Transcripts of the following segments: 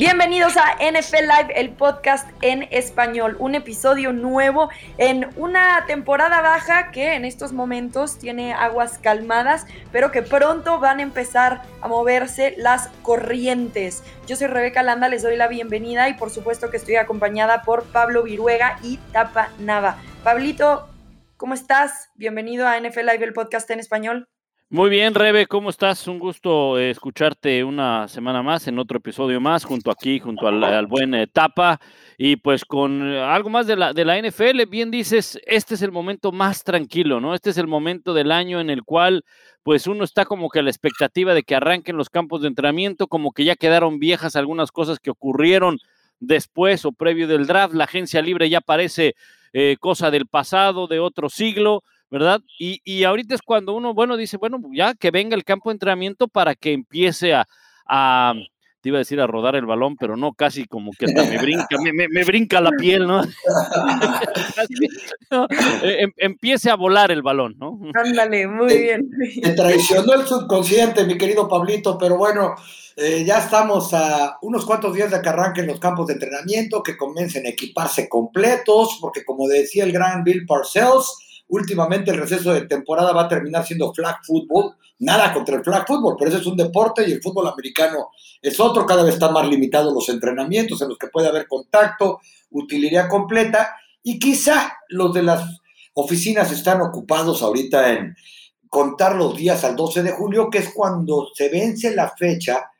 Bienvenidos a NFL Live, el podcast en español, un episodio nuevo en una temporada baja que en estos momentos tiene aguas calmadas, pero que pronto van a empezar a moverse las corrientes. Yo soy Rebeca Landa, les doy la bienvenida y por supuesto que estoy acompañada por Pablo Viruega y Tapa Nava. Pablito, ¿cómo estás? Bienvenido a NFL Live, el podcast en español. Muy bien, Rebe, ¿cómo estás? Un gusto eh, escucharte una semana más en otro episodio más, junto aquí, junto al, buen eh, Tapa, y pues con eh, algo más de la, de la NFL. Bien dices, este es el momento más tranquilo, ¿no? Este es el momento del año en el cual pues uno está como que a la expectativa de que arranquen los campos de entrenamiento, como que ya quedaron viejas algunas cosas que ocurrieron después o previo del draft, la agencia libre ya parece cosa del pasado, de otro siglo ¿verdad? Y, y, ahorita es cuando uno, bueno, dice, bueno, ya que venga el campo de entrenamiento para que empiece a, a te iba a decir a rodar el balón, pero no, casi como que hasta me brinca, me, me, brinca la piel, ¿no? E, em, empiece a volar el balón, ¿no? Ándale, muy bien. Te traicionó el subconsciente, mi querido Pablito, pero bueno, eh, ya estamos a unos cuantos días de que arranquen los campos de entrenamiento, que comiencen a equiparse completos, porque como decía el gran Bill Parcells, últimamente el receso de temporada va a terminar siendo flag football. Nada contra el flag football, pero eso es un deporte y el fútbol americano es otro. Cada vez están más limitados los entrenamientos en los que puede haber contacto, utilidad completa. Y quizá los de las oficinas están ocupados ahorita en contar los días al 12 de julio, que es cuando se vence la fecha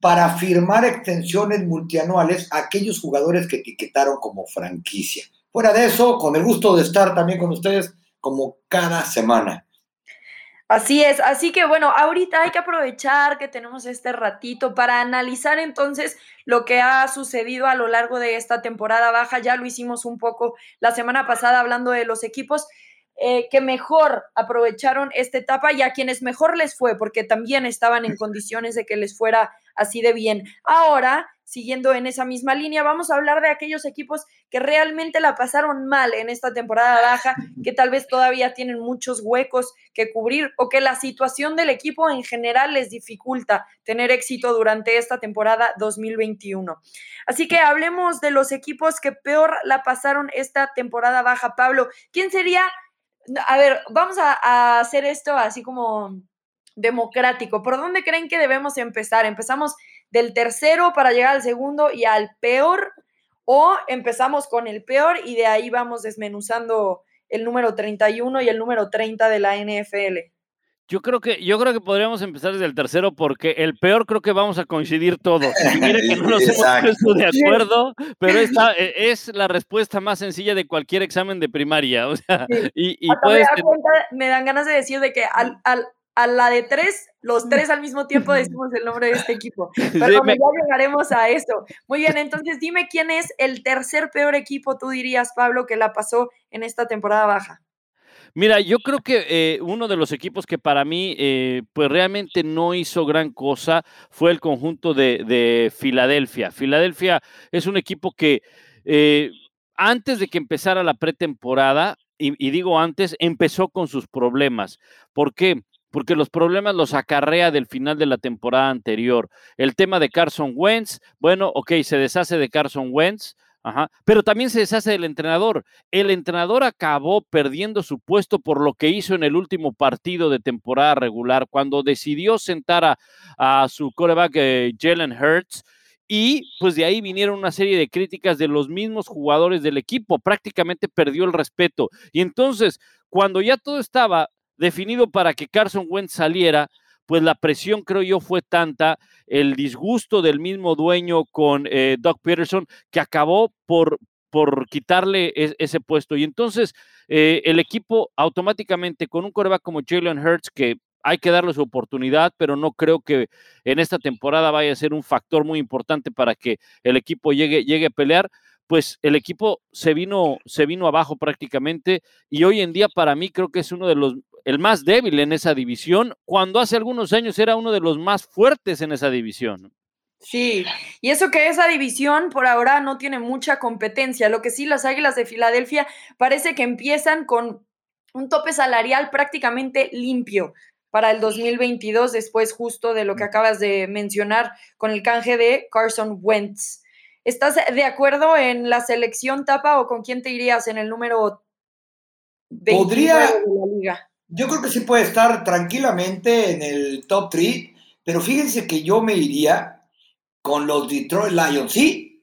para firmar extensiones multianuales a aquellos jugadores que etiquetaron como franquicia. Fuera de eso, con el gusto de estar también con ustedes, como cada semana. Así es, así que bueno, ahorita hay que aprovechar que tenemos este ratito para analizar entonces lo que ha sucedido a lo largo de esta temporada baja. Ya lo hicimos un poco la semana pasada hablando de los equipos eh, que mejor aprovecharon esta etapa y a quienes mejor les fue, porque también estaban en condiciones de que les fuera así de bien. Ahora, siguiendo en esa misma línea, vamos a hablar de aquellos equipos que realmente la pasaron mal en esta temporada baja, que tal vez todavía tienen muchos huecos que cubrir o que la situación del equipo en general les dificulta tener éxito durante esta temporada 2021. Así que hablemos de los equipos que peor la pasaron esta temporada baja. Pablo, ¿quién sería a ver, vamos a, hacer esto así como democrático. ¿Por dónde creen que debemos empezar? ¿Empezamos del tercero para llegar al segundo y al peor? ¿O empezamos con el peor y de ahí vamos desmenuzando el número 31 y el número 30 de la NFL? Yo creo que yo creo que podríamos empezar desde el tercero porque el peor creo que vamos a coincidir todos. mire que no nos hemos puesto de acuerdo, pero esta e, es la respuesta más sencilla de cualquier examen de primaria. O sea, y, y me, dan ganas de decir de que al, al, a la de tres, los tres al mismo tiempo decimos el nombre de este equipo. Pero ya llegaremos a eso. Muy bien, entonces dime quién es el tercer peor equipo, tú dirías, Pablo, que la pasó en esta temporada baja. Mira, yo creo que eh, uno de los equipos que para mí, eh, pues realmente no hizo gran cosa fue el conjunto de, Filadelfia. Filadelfia es un equipo que eh, antes de que empezara la pretemporada, y, y, digo antes, empezó con sus problemas. ¿Por qué? Porque los problemas los acarrea del final de la temporada anterior. El tema de Carson Wentz, bueno, ok, se deshace de Carson Wentz, Ajá. Pero también se deshace del entrenador. El entrenador acabó perdiendo su puesto por lo que hizo en el último partido de temporada regular, cuando decidió sentar a, su coreback eh, Jalen Hurts. Y pues de ahí vinieron una serie de críticas de los mismos jugadores del equipo. Prácticamente perdió el respeto. Y entonces, cuando ya todo estaba definido para que Carson Wentz saliera, pues la presión creo yo fue tanta, el disgusto del mismo dueño con eh, Doug Peterson, que acabó por, por quitarle ese puesto. Y entonces eh, el equipo automáticamente con un coreback como Jalen Hurts, que hay que darle su oportunidad, pero no creo que en esta temporada vaya a ser un factor muy importante para que el equipo llegue, llegue a pelear pues el equipo se vino, se vino abajo prácticamente y hoy en día para mí creo que es uno de los el más débil en esa división, cuando hace algunos años era uno de los más fuertes en esa división. Sí, y eso que esa división por ahora no tiene mucha competencia. Lo que sí, las Águilas de Filadelfia parece que empiezan con un tope salarial prácticamente limpio. para el 2022, después justo de lo que acabas de mencionar con el canje de Carson Wentz. ¿Estás de acuerdo en la selección tapa o con quién te irías en el número 29 Podría, de la liga? Yo creo que sí puede estar tranquilamente en el top 3, pero fíjense que yo me iría con los Detroit Lions. Sí,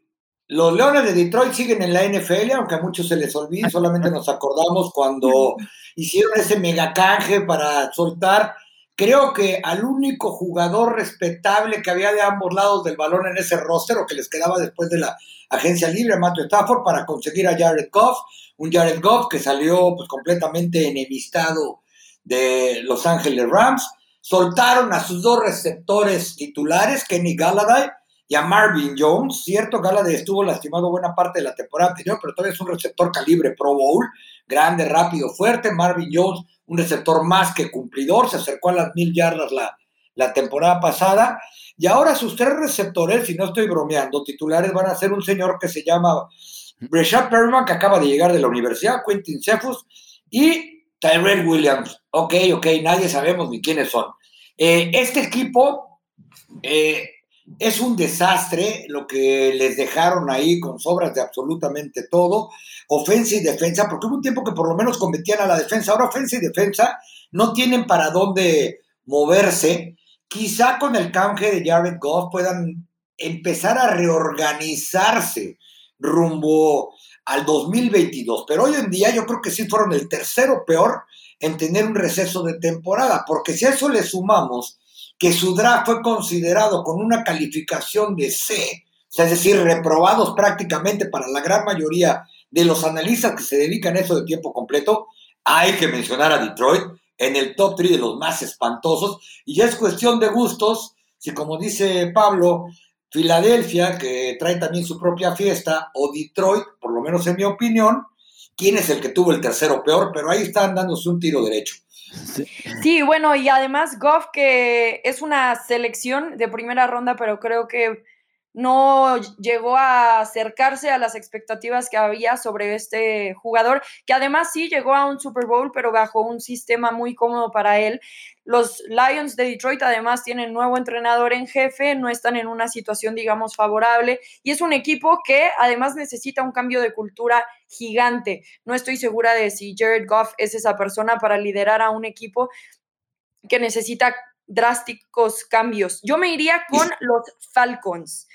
los Leones de Detroit siguen en la NFL, aunque a muchos se les olvide, solamente nos acordamos cuando hicieron ese mega canje para soltar. Creo que al único jugador respetable que había de ambos lados del balón en ese roster, o que les quedaba después de la agencia libre, Matthew Stafford, para conseguir a Jared Goff, un Jared Goff que salió pues, completamente enemistado de Los Ángeles Rams. Soltaron a sus dos receptores titulares, Kenny Galladay y a Marvin Jones. Cierto, Galladay estuvo lastimado buena parte de la temporada anterior, pero todavía es un receptor calibre Pro Bowl, grande, rápido, fuerte. Marvin Jones, un receptor más que cumplidor, se acercó a las mil yardas la, la temporada pasada. Y ahora sus tres receptores, si no estoy bromeando, titulares van a ser un señor que se llama Breshad Perryman, que acaba de llegar de la universidad, Quentin Cephus, y Tyrell Williams. Ok, ok, nadie sabemos ni quiénes son. Eh, este equipo eh, es un desastre lo que les dejaron ahí con sobras de absolutamente todo, ofensa y defensa, porque hubo un tiempo que por lo menos convertían a la defensa, ahora ofensa y defensa no tienen para dónde moverse. Quizá con el canje de Jared Goff puedan empezar a reorganizarse rumbo al 2022, pero hoy en día yo creo que sí fueron el tercero peor en tener un receso de temporada, porque si a eso le sumamos que su draft fue considerado con una calificación de C, es decir, reprobados prácticamente para la gran mayoría de los analistas que se dedican a eso de tiempo completo, hay que mencionar a Detroit en el top 3 de los más espantosos, y ya es cuestión de gustos, si como dice Pablo, Filadelfia, que trae también su propia fiesta, o Detroit, por lo menos en mi opinión, quién es el que tuvo el tercero peor, pero ahí están dándose un tiro derecho. Sí. bueno, y además Goff, que es una selección de primera ronda, pero creo que no llegó a acercarse a las expectativas que había sobre este jugador, que además sí llegó a un Super Bowl, pero bajo un sistema muy cómodo para él. Los Lions de Detroit además tienen nuevo entrenador en jefe, no están en una situación, digamos, favorable, y es un equipo que además necesita un cambio de cultura gigante. No estoy segura de si Jared Goff es esa persona para liderar a un equipo que necesita drásticos cambios. Yo me iría con los Falcons.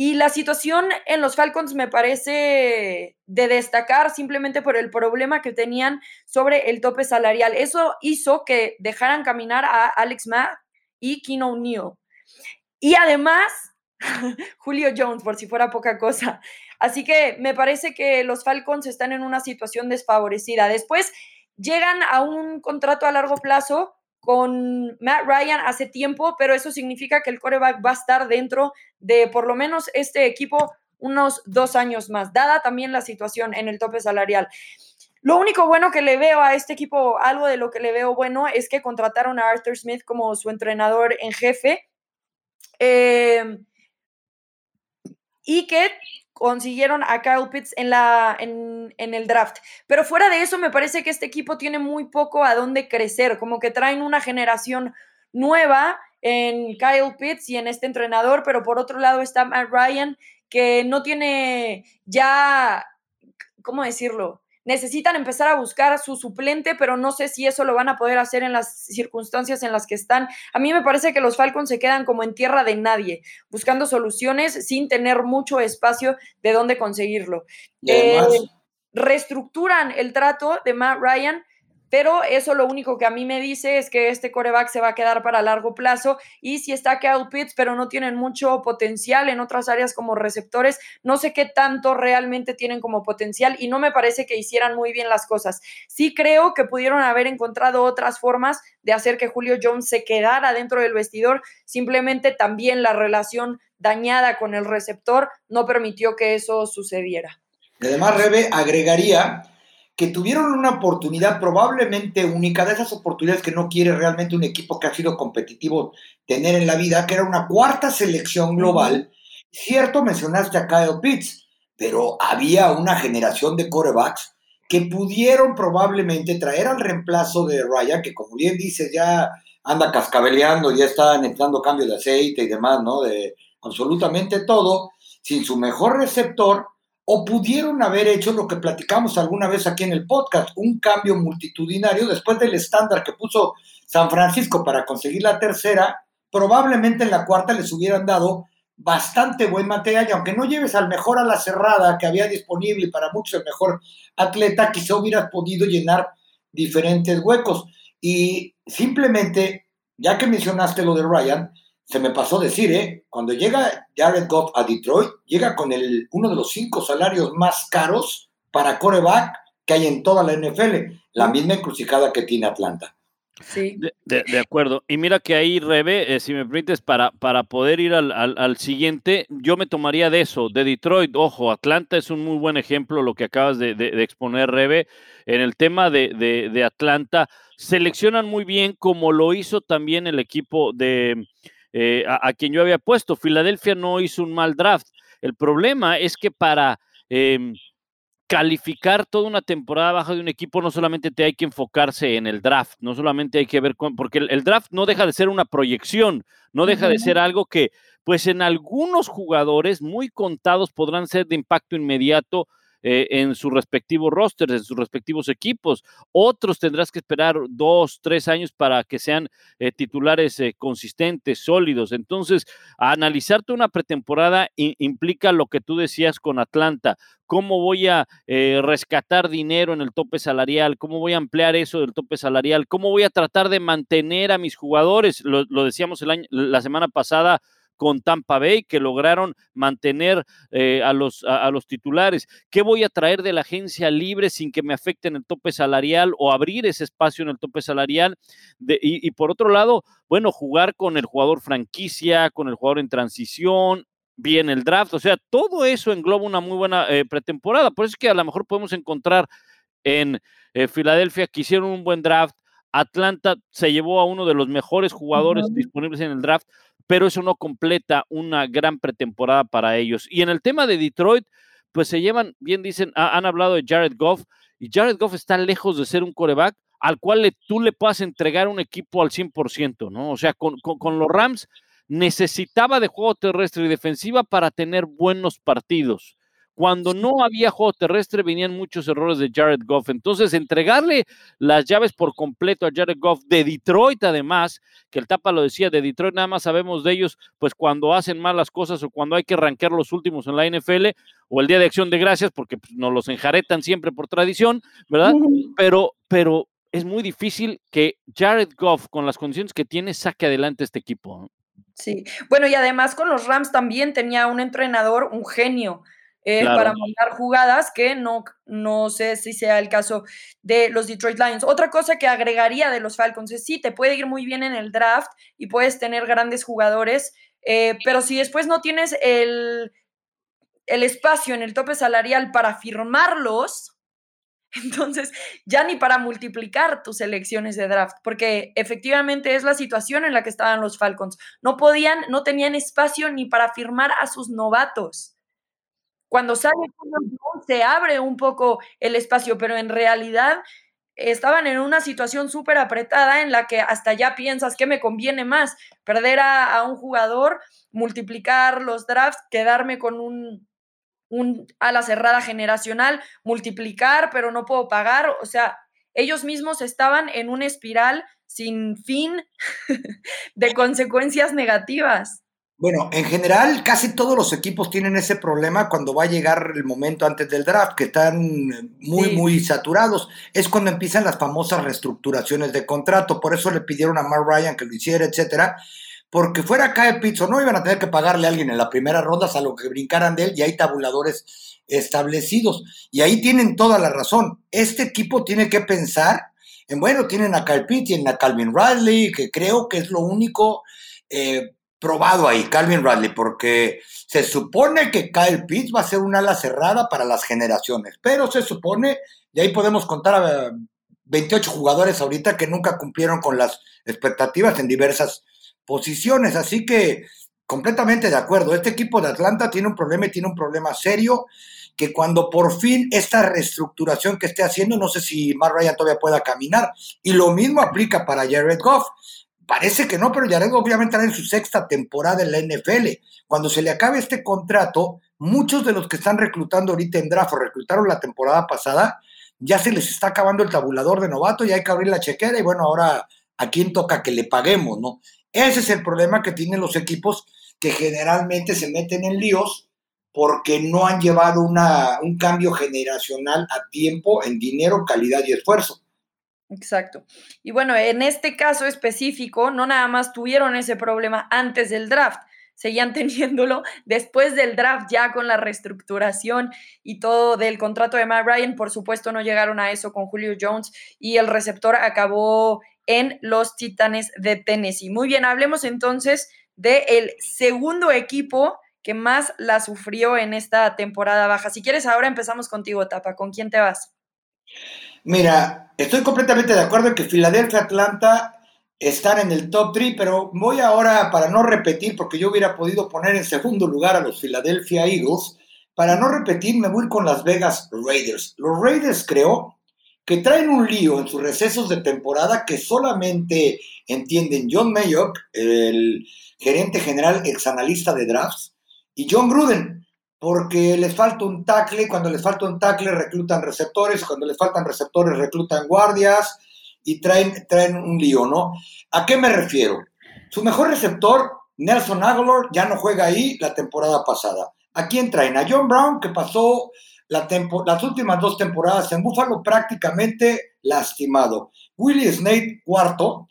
Y la situación en los Falcons me parece de destacar simplemente por el problema que tenían sobre el tope salarial. Eso hizo que dejaran caminar a Alex Mack y Kino O'Neill. Y además, Julio Jones, por si fuera poca cosa. Así que me parece que los Falcons están en una situación desfavorecida. Después llegan a un contrato a largo plazo con Matt Ryan hace tiempo, pero eso significa que el coreback va a estar dentro de por lo menos este equipo unos dos años más, dada también la situación en el tope salarial. Lo único bueno que le veo a este equipo, algo de lo que le veo bueno, es que contrataron a Arthur Smith como su entrenador en jefe. Eh, y que consiguieron a Kyle Pitts en, la, en, en, el draft. Pero fuera de eso, me parece que este equipo tiene muy poco a dónde crecer, como que traen una generación nueva en Kyle Pitts y en este entrenador, pero por otro lado está Matt Ryan, que no tiene ya, ¿cómo decirlo? necesitan empezar a buscar a su suplente, pero no sé si eso lo van a poder hacer en las circunstancias en las que están. A mí me parece que los Falcons se quedan como en tierra de nadie, buscando soluciones sin tener mucho espacio de dónde conseguirlo. Eh, reestructuran el trato de Matt Ryan pero eso lo único que a mí me dice es que este coreback se va a quedar para largo plazo y si está Kyle Pitts, pero no tienen mucho potencial en otras áreas como receptores, no sé qué tanto realmente tienen como potencial y no me parece que hicieran muy bien las cosas. Sí creo que pudieron haber encontrado otras formas de hacer que Julio Jones se quedara dentro del vestidor, simplemente también la relación dañada con el receptor no permitió que eso sucediera. Además, Rebe agregaría que tuvieron una oportunidad probablemente única, de esas oportunidades que no quiere realmente un equipo que ha sido competitivo tener en la vida, que era una cuarta selección global. Cierto, mencionaste a Kyle Pitts, pero había una generación de corebacks que pudieron probablemente traer al reemplazo de Ryan, que como bien dice ya anda cascabeleando, ya está entrando cambio de aceite y demás, ¿no? De absolutamente todo, sin su mejor receptor, o pudieron haber hecho lo que platicamos alguna vez aquí en el podcast, un cambio multitudinario después del estándar que puso San Francisco para conseguir la tercera, probablemente en la cuarta les hubieran dado bastante buen material y aunque no lleves al mejor a la cerrada que había disponible para muchos el mejor atleta, quizá hubieras podido llenar diferentes huecos. Y simplemente, ya que mencionaste lo de Ryan, se me pasó decir, ¿eh? Cuando llega Jared Goff a Detroit, llega con el, uno de los cinco salarios más caros para coreback que hay en toda la NFL, la misma encrucijada que tiene Atlanta. Sí. De, acuerdo. Y mira que ahí, Rebe, eh, si me permites, para, para poder ir al, al, siguiente, yo me tomaría de eso, de Detroit. Ojo, Atlanta es un muy buen ejemplo, lo que acabas de, de exponer, Rebe. En el tema de, Atlanta, seleccionan muy bien, como lo hizo también el equipo de eh, a, quien yo había puesto. Filadelfia no hizo un mal draft. El problema es que para em, calificar toda una temporada baja de un equipo no solamente te hay que enfocarse en el draft, no solamente hay que ver con, porque el, draft no deja de ser una proyección, no deja de ser algo que, pues en algunos jugadores muy contados podrán ser de impacto inmediato, eh, en sus respectivos rosters, en sus respectivos equipos. Otros tendrás que esperar dos, tres años para que sean eh, titulares eh, consistentes, sólidos. Entonces, analizarte una pretemporada implica lo que tú decías con Atlanta. ¿Cómo voy a rescatar dinero en el tope salarial? ¿Cómo voy a ampliar eso del tope salarial? ¿Cómo voy a tratar de mantener a mis jugadores? Lo, decíamos la semana pasada con Tampa Bay, que lograron mantener eh, a, los, a, los titulares. ¿Qué voy a traer de la agencia libre sin que me afecten el tope salarial o abrir ese espacio en el tope salarial? y, por otro lado, bueno, jugar con el jugador franquicia, con el jugador en transición, bien el draft, o sea, todo eso engloba una muy buena eh, pretemporada. Por eso es que a lo mejor podemos encontrar en eh, Filadelfia que hicieron un buen draft. Atlanta se llevó a uno de los mejores jugadores disponibles en el draft pero eso no completa una gran pretemporada para ellos. Y en el tema de Detroit, pues se llevan, bien dicen, han hablado de Jared Goff, y Jared Goff está lejos de ser un coreback al cual tú le puedas entregar un equipo al 100%, ¿no? O sea, con, con los Rams necesitaba de juego terrestre y defensiva para tener buenos partidos. Cuando no había juego terrestre venían muchos errores de Jared Goff. Entonces, entregarle las llaves por completo a Jared Goff de Detroit, además, que el Tapa lo decía, de Detroit nada más sabemos de ellos, pues cuando hacen malas cosas o cuando hay que rankear los últimos en la NFL o el Día de Acción de Gracias, porque pues, nos los enjaretan siempre por tradición, ¿verdad? Pero, pero es muy difícil que Jared Goff, con las condiciones que tiene, saque adelante este equipo. Sí, bueno, y además con los Rams también tenía un entrenador, un genio eh, para mandar jugadas, que no, no sé si sea el caso de los Detroit Lions. Otra cosa que agregaría de los Falcons es sí, te puede ir muy bien en el draft y puedes tener grandes jugadores, eh, pero si después no tienes el, el espacio en el tope salarial para firmarlos, entonces, ya ni para multiplicar tus selecciones de draft, porque efectivamente es la situación en la que estaban los Falcons. No podían, no tenían espacio ni para firmar a sus novatos. Cuando sale se abre un poco el espacio, pero en realidad estaban en una situación súper apretada en la que hasta ya piensas que me conviene más perder a, un jugador, multiplicar los drafts, quedarme con un, un ala cerrada generacional, multiplicar, pero no puedo pagar. O sea, ellos mismos estaban en una espiral sin fin de consecuencias negativas. Bueno, en general casi todos los equipos tienen ese problema cuando va a llegar el momento antes del draft, que están muy, muy saturados. Es cuando empiezan las famosas reestructuraciones de contrato. Por eso le pidieron a Mark Ryan que lo hiciera, etcétera. Porque fuera Kyle Pitts o no iban a tener que pagarle a alguien en la primera ronda, salvo que brincaran de él, y hay tabuladores establecidos. Y ahí tienen toda la razón. Este equipo tiene que pensar en, bueno, tienen a Kyle Pitts, tienen a Calvin Ridley, que creo que es lo único. Eh, probado ahí, Calvin Radley, porque se supone que Kyle Pitts va a ser un ala cerrada para las generaciones, pero se supone, y ahí podemos contar a 28 jugadores ahorita que nunca cumplieron con las expectativas en diversas posiciones, así que completamente de acuerdo, este equipo de Atlanta tiene un problema y tiene un problema serio, que cuando por fin esta reestructuración que esté haciendo, no sé si Matt Ryan todavía pueda caminar, y lo mismo aplica para Jared Goff parece que no, pero Jared obviamente está en su sexta temporada en la NFL. Cuando se le acabe este contrato, muchos de los que están reclutando ahorita en draft o reclutaron la temporada pasada, ya se les está acabando el tabulador de novato y hay que abrir la chequera y bueno, ahora a quién toca que le paguemos, ¿no? Ese es el problema que tienen los equipos que generalmente se meten en líos porque no han llevado una, un cambio generacional a tiempo en dinero, calidad y esfuerzo. Exacto. Y bueno, en este caso específico, no nada más tuvieron ese problema antes del draft, seguían teniéndolo después del draft ya con la reestructuración y todo del contrato de Matt Ryan. Por supuesto, no llegaron a eso con Julio Jones y el receptor acabó en los Titanes de Tennessee. Muy bien, hablemos entonces del segundo equipo que más la sufrió en esta temporada baja. Si quieres, ahora empezamos contigo, Tapa. ¿Con quién te vas? Mira, estoy completamente de acuerdo en que Filadelfia, Atlanta están en el top 3, pero voy ahora, para no repetir, porque yo hubiera podido poner en segundo lugar a los Philadelphia Eagles, para no repetir, me voy con Las Vegas Raiders. Los Raiders creo que traen un lío en sus recesos de temporada que solamente entienden John Mayock, el gerente general exanalista de drafts, y John Gruden, porque les falta un tackle, cuando les falta un tackle reclutan receptores, cuando les faltan receptores reclutan guardias y traen, traen un lío, ¿no? ¿A qué me refiero? Su mejor receptor, Nelson Aguilar, ya no juega ahí la temporada pasada. ¿A quién traen? A John Brown, que pasó la las últimas dos temporadas en Buffalo prácticamente lastimado. Willie Snake, cuarto,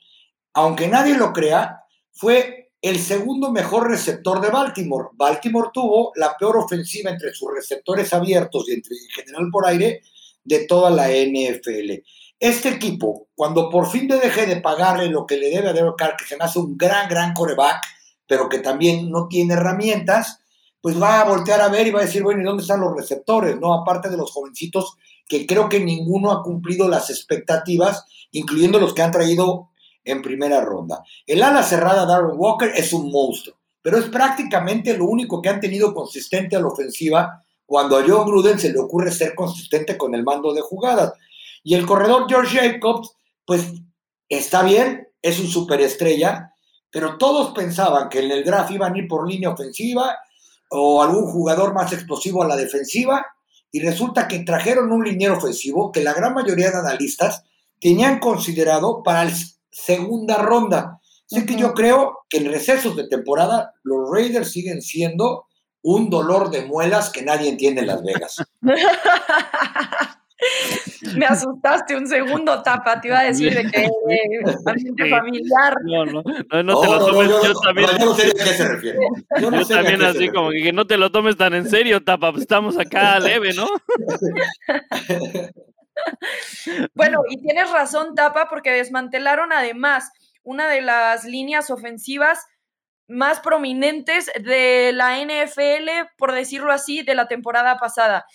aunque nadie lo crea, fue el segundo mejor receptor de Baltimore. Baltimore tuvo la peor ofensiva entre sus receptores abiertos y entre en general por aire de toda la NFL. Este equipo, cuando por fin le deje de pagarle lo que le debe a Derek Carr, que se me hace un gran, gran coreback, pero que también no tiene herramientas, pues va a voltear a ver y va a decir, bueno, ¿y dónde están los receptores? No, aparte de los jovencitos, que creo que ninguno ha cumplido las expectativas, incluyendo los que han traído en primera ronda. El ala cerrada Darren Walker es un monstruo, pero es prácticamente lo único que han tenido consistente a la ofensiva cuando a John Gruden se le ocurre ser consistente con el mando de jugadas. Y el corredor George Jacobs, pues está bien, es un superestrella, pero todos pensaban que en el draft iban a ir por línea ofensiva o algún jugador más explosivo a la defensiva, y resulta que trajeron un liniero ofensivo que la gran mayoría de analistas tenían considerado para el segunda ronda. Así que yo creo que en recesos de temporada los Raiders siguen siendo un dolor de muelas que nadie entiende en Las Vegas. Me asustaste un segundo, Tapa, te iba a decir de que eh, familiar. No, no, no, te lo tomes, yo, también. Yo no sé a qué se refiere. Yo, no también así como que, no te lo tomes tan en serio, Tapa, pues estamos acá leve, ¿no? bueno, y tienes razón, Tapa, porque desmantelaron además una de las líneas ofensivas más prominentes de la NFL, por decirlo así, de la temporada pasada.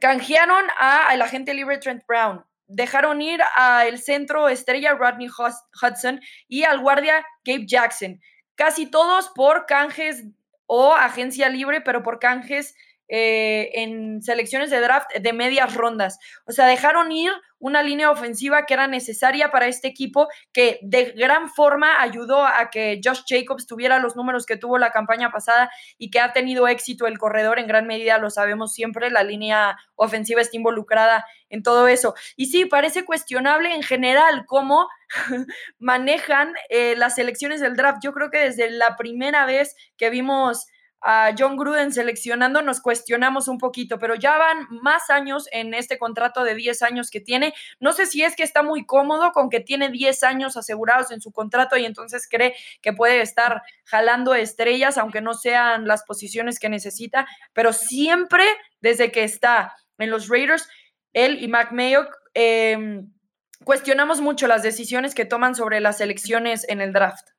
Canjearon a el agente libre Trent Brown, dejaron ir al centro estrella Rodney Hudson y al guardia Gabe Jackson. Casi todos por canjes o agencia libre, pero por canjes eh, en selecciones de draft de medias rondas. O sea, dejaron ir una línea ofensiva que era necesaria para este equipo, que de gran forma ayudó a que Josh Jacobs tuviera los números que tuvo la campaña pasada y que ha tenido éxito el corredor en gran medida, lo sabemos siempre, la línea ofensiva está involucrada en todo eso. Y sí, parece cuestionable en general cómo manejan eh, las selecciones del draft. Yo creo que desde la primera vez que vimos a John Gruden seleccionando, nos cuestionamos un poquito, pero ya van más años en este contrato de 10 años que tiene. No sé si es que está muy cómodo con que tiene 10 años asegurados en su contrato y entonces cree que puede estar jalando estrellas, aunque no sean las posiciones que necesita, pero siempre desde que está en los Raiders, él y Mac Mayo, em, cuestionamos mucho las decisiones que toman sobre las elecciones en el draft.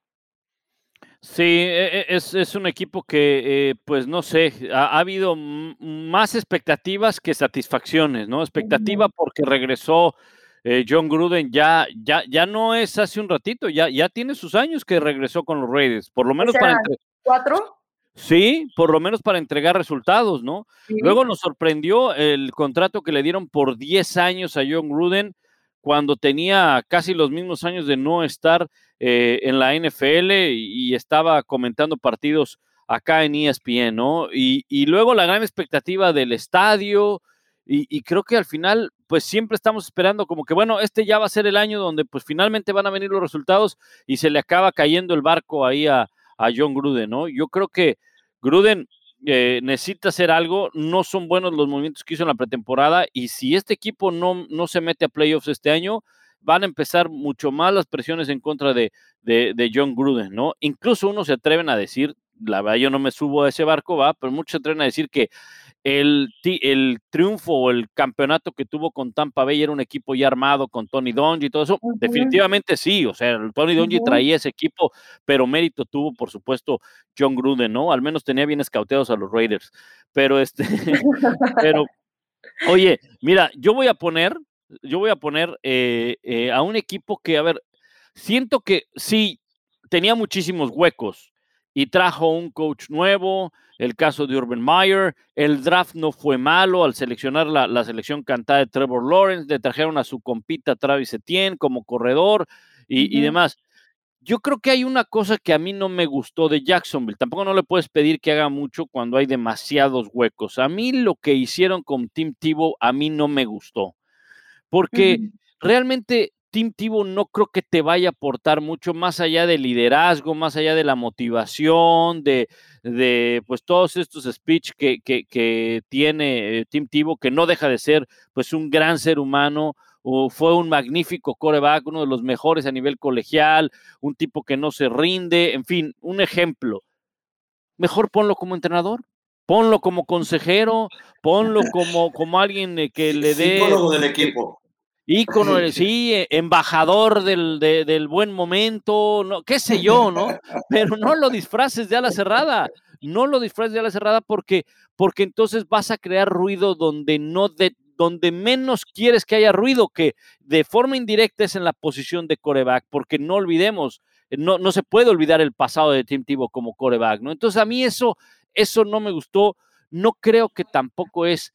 Sí, e, e, es, un equipo que, eh, pues no sé, ha, habido más expectativas que satisfacciones, ¿no? Expectativa porque regresó eh, John Gruden, ya, ya, ya no es hace un ratito, ya, ya tiene sus años que regresó con los Raiders, por lo menos para... ¿Cuatro? Sí, por lo menos para entregar resultados, ¿no? Luego nos sorprendió el contrato que le dieron por 10 años a John Gruden cuando tenía casi los mismos años de no estar eh, en la NFL y, estaba comentando partidos acá en ESPN, ¿no? Y, luego la gran expectativa del estadio, y, creo que al final, pues siempre estamos esperando como que, bueno, este ya va a ser el año donde pues finalmente van a venir los resultados y se le acaba cayendo el barco ahí a, a John Gruden, ¿no? Yo creo que Gruden eh, necesita hacer algo, no son buenos los movimientos que hizo en la pretemporada y si este equipo no, no se mete a playoffs este año, van a empezar mucho más las presiones en contra de, de, John Gruden, ¿no? Incluso uno se atreven a decir, la verdad yo no me subo a ese barco, va, pero muchos se atreven a decir que el, el triunfo o el campeonato que tuvo con Tampa Bay era un equipo ya armado con Tony Dungy y todo eso. Definitivamente sí, o sea, Tony Dungy traía ese equipo, pero mérito tuvo, por supuesto, John Gruden, ¿no? Al menos tenía bien escauteados a los Raiders. Pero este, pero, oye, mira, yo voy a poner, yo voy a poner eh, eh, a un equipo que, a ver, siento que sí, tenía muchísimos huecos y trajo un coach nuevo, el caso de Urban Meyer, el draft no fue malo al seleccionar la, selección cantada de Trevor Lawrence, le trajeron a su compita Travis Etienne como corredor y, demás. Yo creo que hay una cosa que a mí no me gustó de Jacksonville. Tampoco no le puedes pedir que haga mucho cuando hay demasiados huecos. A mí lo que hicieron con Tim Tebow a mí no me gustó. Porque realmente Tim Tebow no creo que te vaya a aportar mucho más allá del liderazgo, más allá de la motivación, de, de pues todos estos speech que, que, tiene eh, Tim Tebow, que no deja de ser pues un gran ser humano, o fue un magnífico coreback, uno de los mejores a nivel colegial, un tipo que no se rinde, en fin, un ejemplo. Mejor ponlo como entrenador, ponlo como consejero, ponlo como, como alguien eh, que le dé... Psicólogo del equipo ícono, sí, e, embajador del, del, buen momento, no, qué sé yo, ¿no? Pero no lo disfraces de ala cerrada, no lo disfraces de ala cerrada porque, porque entonces vas a crear ruido donde no de, donde menos quieres que haya ruido, que de forma indirecta es en la posición de coreback, porque no olvidemos, no, no se puede olvidar el pasado de Tim Tebow como coreback, ¿no? Entonces a mí eso, eso no me gustó, no creo que tampoco es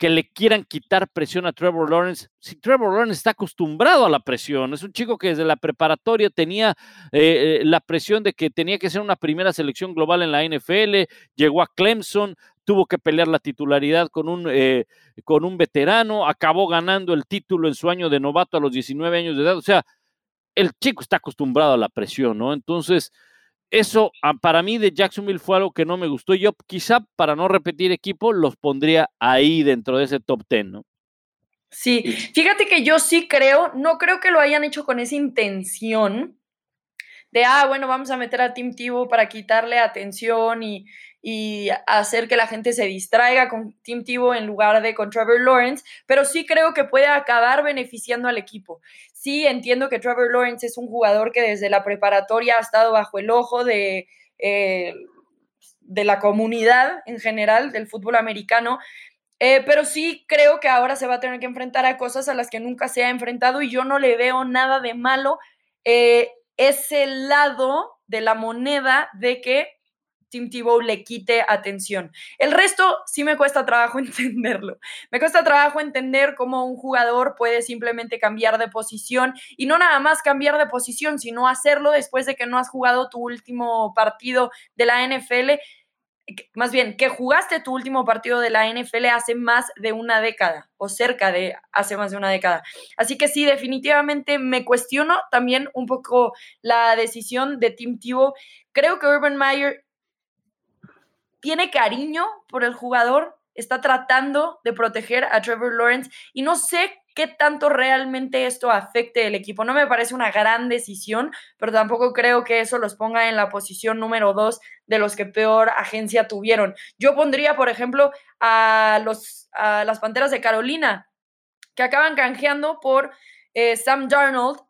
que le quieran quitar presión a Trevor Lawrence. Si Trevor Lawrence está acostumbrado a la presión, es un chico que desde la preparatoria tenía eh, eh, la presión de que tenía que ser una primera selección global en la NFL, llegó a Clemson, tuvo que pelear la titularidad con un, eh, con un veterano, acabó ganando el título en su año de novato a los 19 años de edad. O sea, el chico está acostumbrado a la presión, ¿no? Entonces, eso ah, para mí de Jacksonville fue algo que no me gustó. Yo quizá para no repetir equipo los pondría ahí dentro de ese top ten, ¿no? Sí, fíjate que yo sí creo, no creo que lo hayan hecho con esa intención de, ah, bueno, vamos a meter a Tim Tebow para quitarle atención y, y hacer que la gente se distraiga con Tim Tebow en lugar de con Trevor Lawrence, pero sí creo que puede acabar beneficiando al equipo. Sí entiendo que Trevor Lawrence es un jugador que desde la preparatoria ha estado bajo el ojo de, eh, de la comunidad en general del fútbol americano, eh, pero sí creo que ahora se va a tener que enfrentar a cosas a las que nunca se ha enfrentado y yo no le veo nada de malo eh, ese lado de la moneda de que Tim Tebow le quite atención. El resto sí me cuesta trabajo entenderlo. Me cuesta trabajo entender cómo un jugador puede simplemente cambiar de posición y no nada más cambiar de posición, sino hacerlo después de que no has jugado tu último partido de la NFL. Más bien, que jugaste tu último partido de la NFL hace más de una década o cerca de hace más de una década. Así que sí, definitivamente me cuestiono también un poco la decisión de Tim Tebow. Creo que Urban Meyer tiene cariño por el jugador, está tratando de proteger a Trevor Lawrence y no sé qué tanto realmente esto afecte el equipo. No me parece una gran decisión, pero tampoco creo que eso los ponga en la posición número dos de los que peor agencia tuvieron. Yo pondría, por ejemplo, a, los, a las Panteras de Carolina, que acaban canjeando por eh, Sam Darnold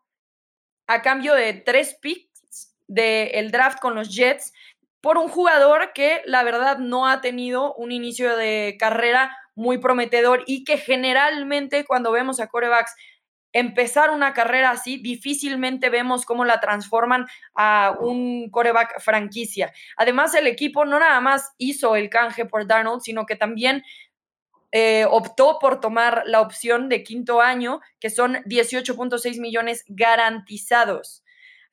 a cambio de tres picks del draft con los Jets por un jugador que la verdad no ha tenido un inicio de carrera muy prometedor y que generalmente cuando vemos a corebacks empezar una carrera así, difícilmente vemos cómo la transforman a un coreback franquicia. Además, el equipo no nada más hizo el canje por Darnold, sino que también eh, optó por tomar la opción de quinto año, que son 18.6 millones garantizados.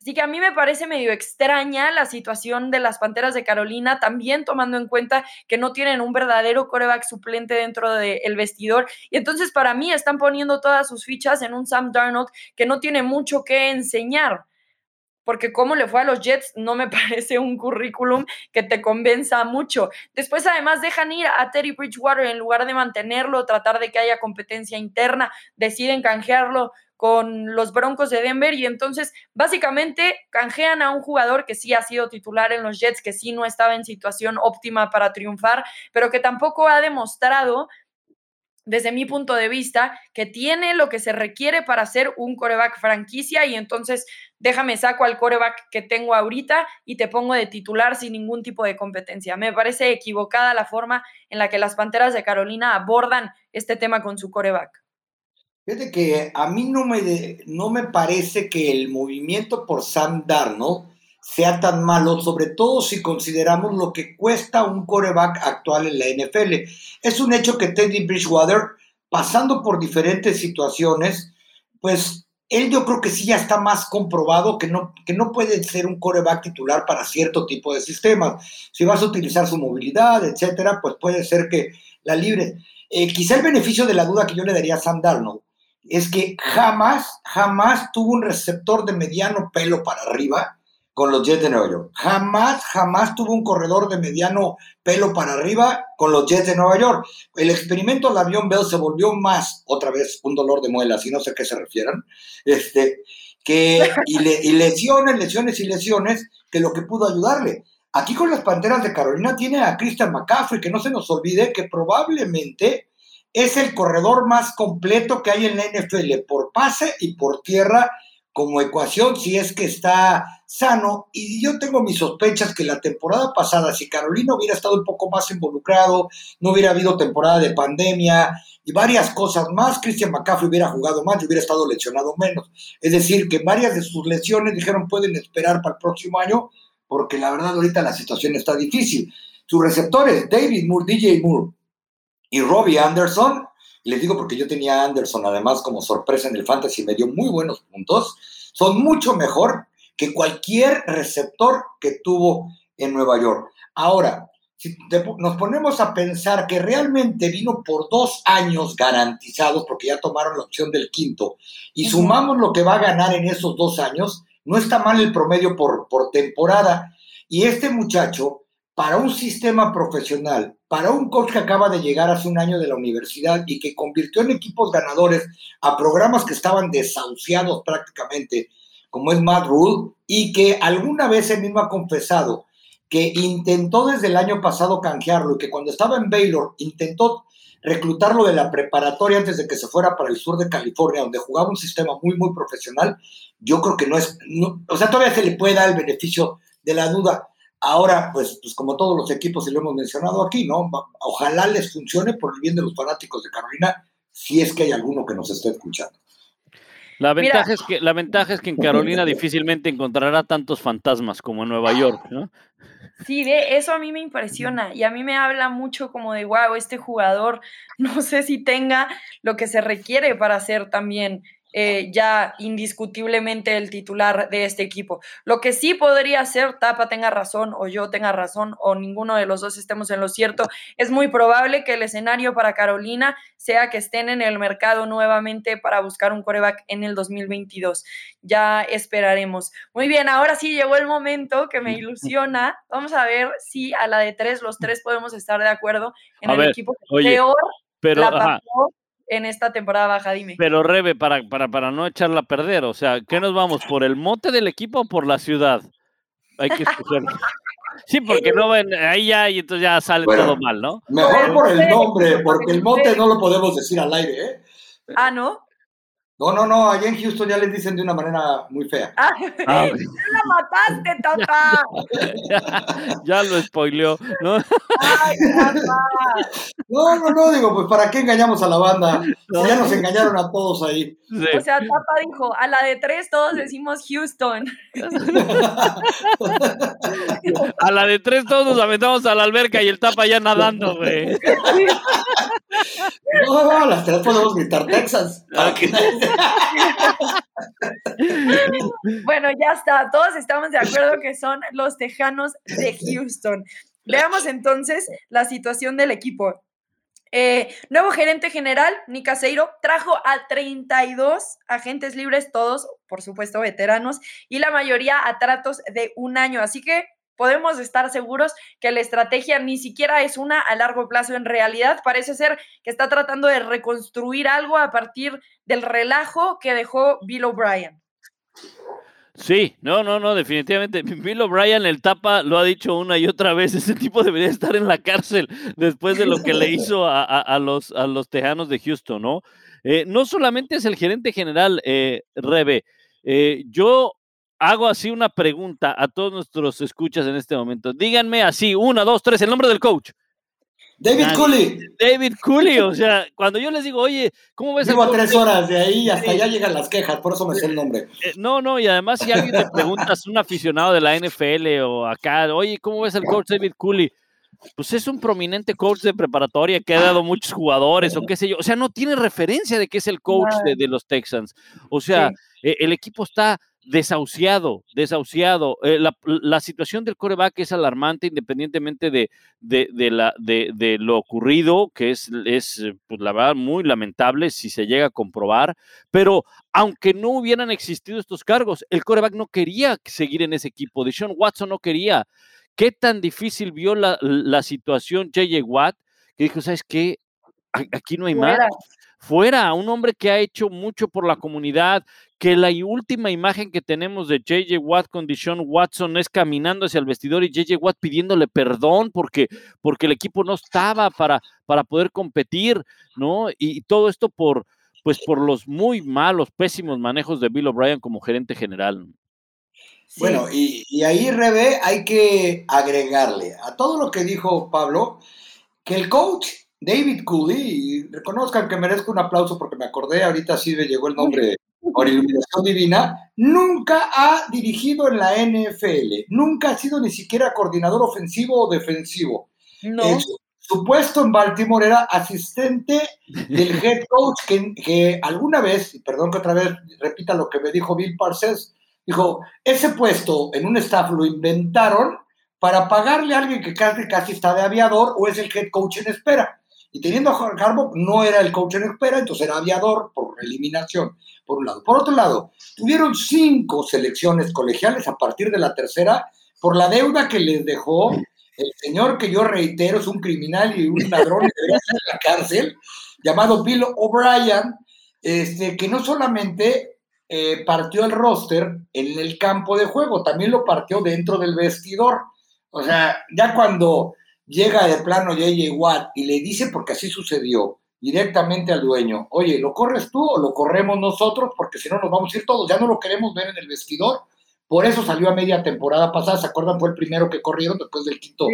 Así que a mí me parece medio extraña la situación de las Panteras de Carolina, también tomando en cuenta que no tienen un verdadero coreback suplente dentro del vestidor. Y entonces para mí están poniendo todas sus fichas en un Sam Darnold que no tiene mucho que enseñar porque cómo le fue a los Jets no me parece un currículum que te convenza mucho. Después además dejan ir a Terry Bridgewater en lugar de mantenerlo, tratar de que haya competencia interna, deciden canjearlo con los Broncos de Denver y entonces básicamente canjean a un jugador que sí ha sido titular en los Jets, que sí no estaba en situación óptima para triunfar, pero que tampoco ha demostrado desde mi punto de vista, que tiene lo que se requiere para ser un coreback franquicia y entonces déjame saco al coreback que tengo ahorita y te pongo de titular sin ningún tipo de competencia. Me parece equivocada la forma en la que las Panteras de Carolina abordan este tema con su coreback. Fíjate que a mí no me, no me parece que el movimiento por Sam Darnold sea tan malo, sobre todo si consideramos lo que cuesta un coreback actual en la NFL. Es un hecho que Teddy Bridgewater, pasando por diferentes situaciones, pues él yo creo que sí ya está más comprobado que no, que no puede ser un coreback titular para cierto tipo de sistemas. Si vas a utilizar su movilidad, etcétera, pues puede ser que la libre. Eh, quizá el beneficio de la duda que yo le daría a Sam Darnold es que jamás, jamás tuvo un receptor de mediano pelo para arriba con los Jets de Nueva York. Jamás, jamás tuvo un corredor de mediano pelo para arriba con los Jets de Nueva York. El experimento del avión Bell se volvió más, otra vez, un dolor de muelas, y no sé a qué se refieran, este, que, y, y lesiones, lesiones y lesiones, que lo que pudo ayudarle. Aquí con las Panteras de Carolina tiene a Christian McCaffrey, que no se nos olvide que probablemente es el corredor más completo que hay en la NFL por pase y por tierra como ecuación si es que está sano. Y yo tengo mis sospechas que la temporada pasada, si Carolina hubiera estado un poco más involucrado, no hubiera habido temporada de pandemia y varias cosas más, Christian McCaffrey hubiera jugado más y hubiera estado lesionado menos. Es decir, que varias de sus lesiones dijeron pueden esperar para el próximo año, porque la verdad ahorita la situación está difícil. Sus receptores, David Moore, DJ Moore y Robbie Anderson, les digo porque yo tenía a Anderson además como sorpresa en el fantasy, me dio muy buenos puntos, son mucho mejor que cualquier receptor que tuvo en Nueva York. Ahora, si nos ponemos a pensar que realmente vino por dos años garantizados, porque ya tomaron la opción del quinto, y sumamos lo que va a ganar en esos dos años, no está mal el promedio por, por temporada. Y este muchacho para un sistema profesional, para un coach que acaba de llegar hace un año de la universidad y que convirtió en equipos ganadores a programas que estaban desahuciados prácticamente, como es Matt Rule, y que alguna vez él mismo ha confesado que intentó desde el año pasado canjearlo y que cuando estaba en Baylor intentó reclutarlo de la preparatoria antes de que se fuera para el sur de California, donde jugaba un sistema muy, muy profesional, yo creo que no es, o sea, todavía se le puede dar el beneficio de la duda, Ahora, pues, pues como todos los equipos, y lo hemos mencionado aquí, ¿no? Ojalá les funcione por el bien de los fanáticos de Carolina, si es que hay alguno que nos esté escuchando. La ventaja, es que, la ventaja es que en Carolina difícilmente encontrará tantos fantasmas como en Nueva York, ¿no? Sí, de eso a mí me impresiona y a mí me habla mucho como de, wow, este jugador no sé si tenga lo que se requiere para ser también eh, ya indiscutiblemente el titular de este equipo. Lo que sí podría ser, Tapa tenga razón o yo tenga razón o ninguno de los dos estemos en lo cierto, es muy probable que el escenario para Carolina sea que estén en el mercado nuevamente para buscar un coreback en el 2022. Ya esperaremos. Muy bien, ahora sí llegó el momento que me ilusiona. Vamos a ver si a la de tres, los tres podemos estar de acuerdo en el equipo peor pero, en esta temporada baja, dime. Pero Rebe, para, para, para no echarla a perder, o sea, ¿qué nos vamos? ¿Por el mote del equipo o por la ciudad? Hay que escoger. Sí, porque no ven, ahí ya, y entonces ya sale todo mal, ¿no? Mejor por el nombre, porque el mote no lo podemos decir al aire, ¿eh? Ah, ¿no? No, no, no, allá en Houston ya les dicen de una manera muy fea. Ah, ah la mataste, tata! ya, lo spoileó, ¿no? Ay, no, no, no, digo, pues ¿para qué engañamos a la banda? ya nos engañaron a todos ahí. O sea, Tapa dijo, a la de tres todos decimos Houston. a la de tres todos nos aventamos a la alberca y el Tapa ya nadando, güey. No, no, las tres podemos gritar Texas. Bueno, ya está. Todos estamos de acuerdo que son los Tejanos de Houston. Veamos entonces la situación del equipo. Eh, nuevo gerente general, Nick Caseiro, trajo a 32 agentes libres, todos, por supuesto, veteranos, y la mayoría a tratos de un año. Así que podemos estar seguros que la estrategia ni siquiera es una a largo plazo. En realidad, parece ser que está tratando de reconstruir algo a partir del relajo que dejó Bill O'Brien. Sí, no, no, no, definitivamente. Bill O'Brien, el tapa, lo ha dicho una y otra vez. Ese tipo debería estar en la cárcel después de lo que le hizo a, los, a los tejanos de Houston, ¿no? Eh, no solamente es el gerente general, eh, Rebe. Eh, yo hago así una pregunta a todos nuestros escuchas en este momento. Díganme así, una, dos, tres, el nombre del coach. David Cooley. David Cooley, o sea, cuando yo les digo, oye, ¿cómo ves Vivo a tres horas de ahí hasta allá llegan las quejas, por eso me sé el nombre. Eh, no, no, y además si alguien te preguntas, un aficionado de la NFL o acá, oye, ¿cómo ves el coach David Cooley? Pues es un prominente coach de preparatoria que ha dado muchos jugadores o qué sé yo. O sea, no tiene referencia de que es el coach de, los Texans. O sea, e, el equipo está desahuciado, desahuciado. Eh, la, situación del coreback es alarmante independientemente de, de, la, de, lo ocurrido, que es, es, pues, la verdad, muy lamentable si se llega a comprobar, pero aunque no hubieran existido estos cargos, el coreback no quería seguir en ese equipo, Deshaun Watson no quería. ¿Qué tan difícil vio la, la situación JJ Watt? Que dijo, ¿sabes qué? Aquí no hay más fuera, un hombre que ha hecho mucho por la comunidad, que la última imagen que tenemos de JJ Watt con Deshaun Watson es caminando hacia el vestidor y JJ Watt pidiéndole perdón porque, porque el equipo no estaba para, para poder competir, ¿no? Y, todo esto por, pues por los muy malos, pésimos manejos de Bill O'Brien como gerente general. Bueno, y, y ahí, Rebe, hay que agregarle a todo lo que dijo Pablo, que el coach David Cooley, reconozcan que merezco un aplauso porque me acordé, ahorita sí me llegó el nombre por iluminación divina, nunca ha dirigido en la NFL, nunca ha sido ni siquiera coordinador ofensivo o defensivo. No. su, puesto en Baltimore era asistente del head coach que, que, alguna vez, y perdón que otra vez repita lo que me dijo Bill Parsons, dijo, ese puesto en un staff lo inventaron para pagarle a alguien que casi, casi está de aviador o es el head coach en espera. Y teniendo a Harbaugh, no era el coach en espera, entonces era aviador por eliminación, por un lado. Por otro lado, tuvieron cinco selecciones colegiales a partir de la tercera por la deuda que les dejó el señor que yo reitero es un criminal y un ladrón y debería estar en la cárcel, llamado Bill O'Brien, este, que no solamente eh, partió el roster en el campo de juego, también lo partió dentro del vestidor. O sea, ya cuando llega de plano J.J. Watt y le dice, porque así sucedió, directamente al dueño, oye, ¿lo corres tú o lo corremos nosotros? Porque si no nos vamos a ir todos, ya no lo queremos ver en el vestidor. Por eso salió a media temporada pasada, ¿se acuerdan? Fue el primero que corrieron después del quinto,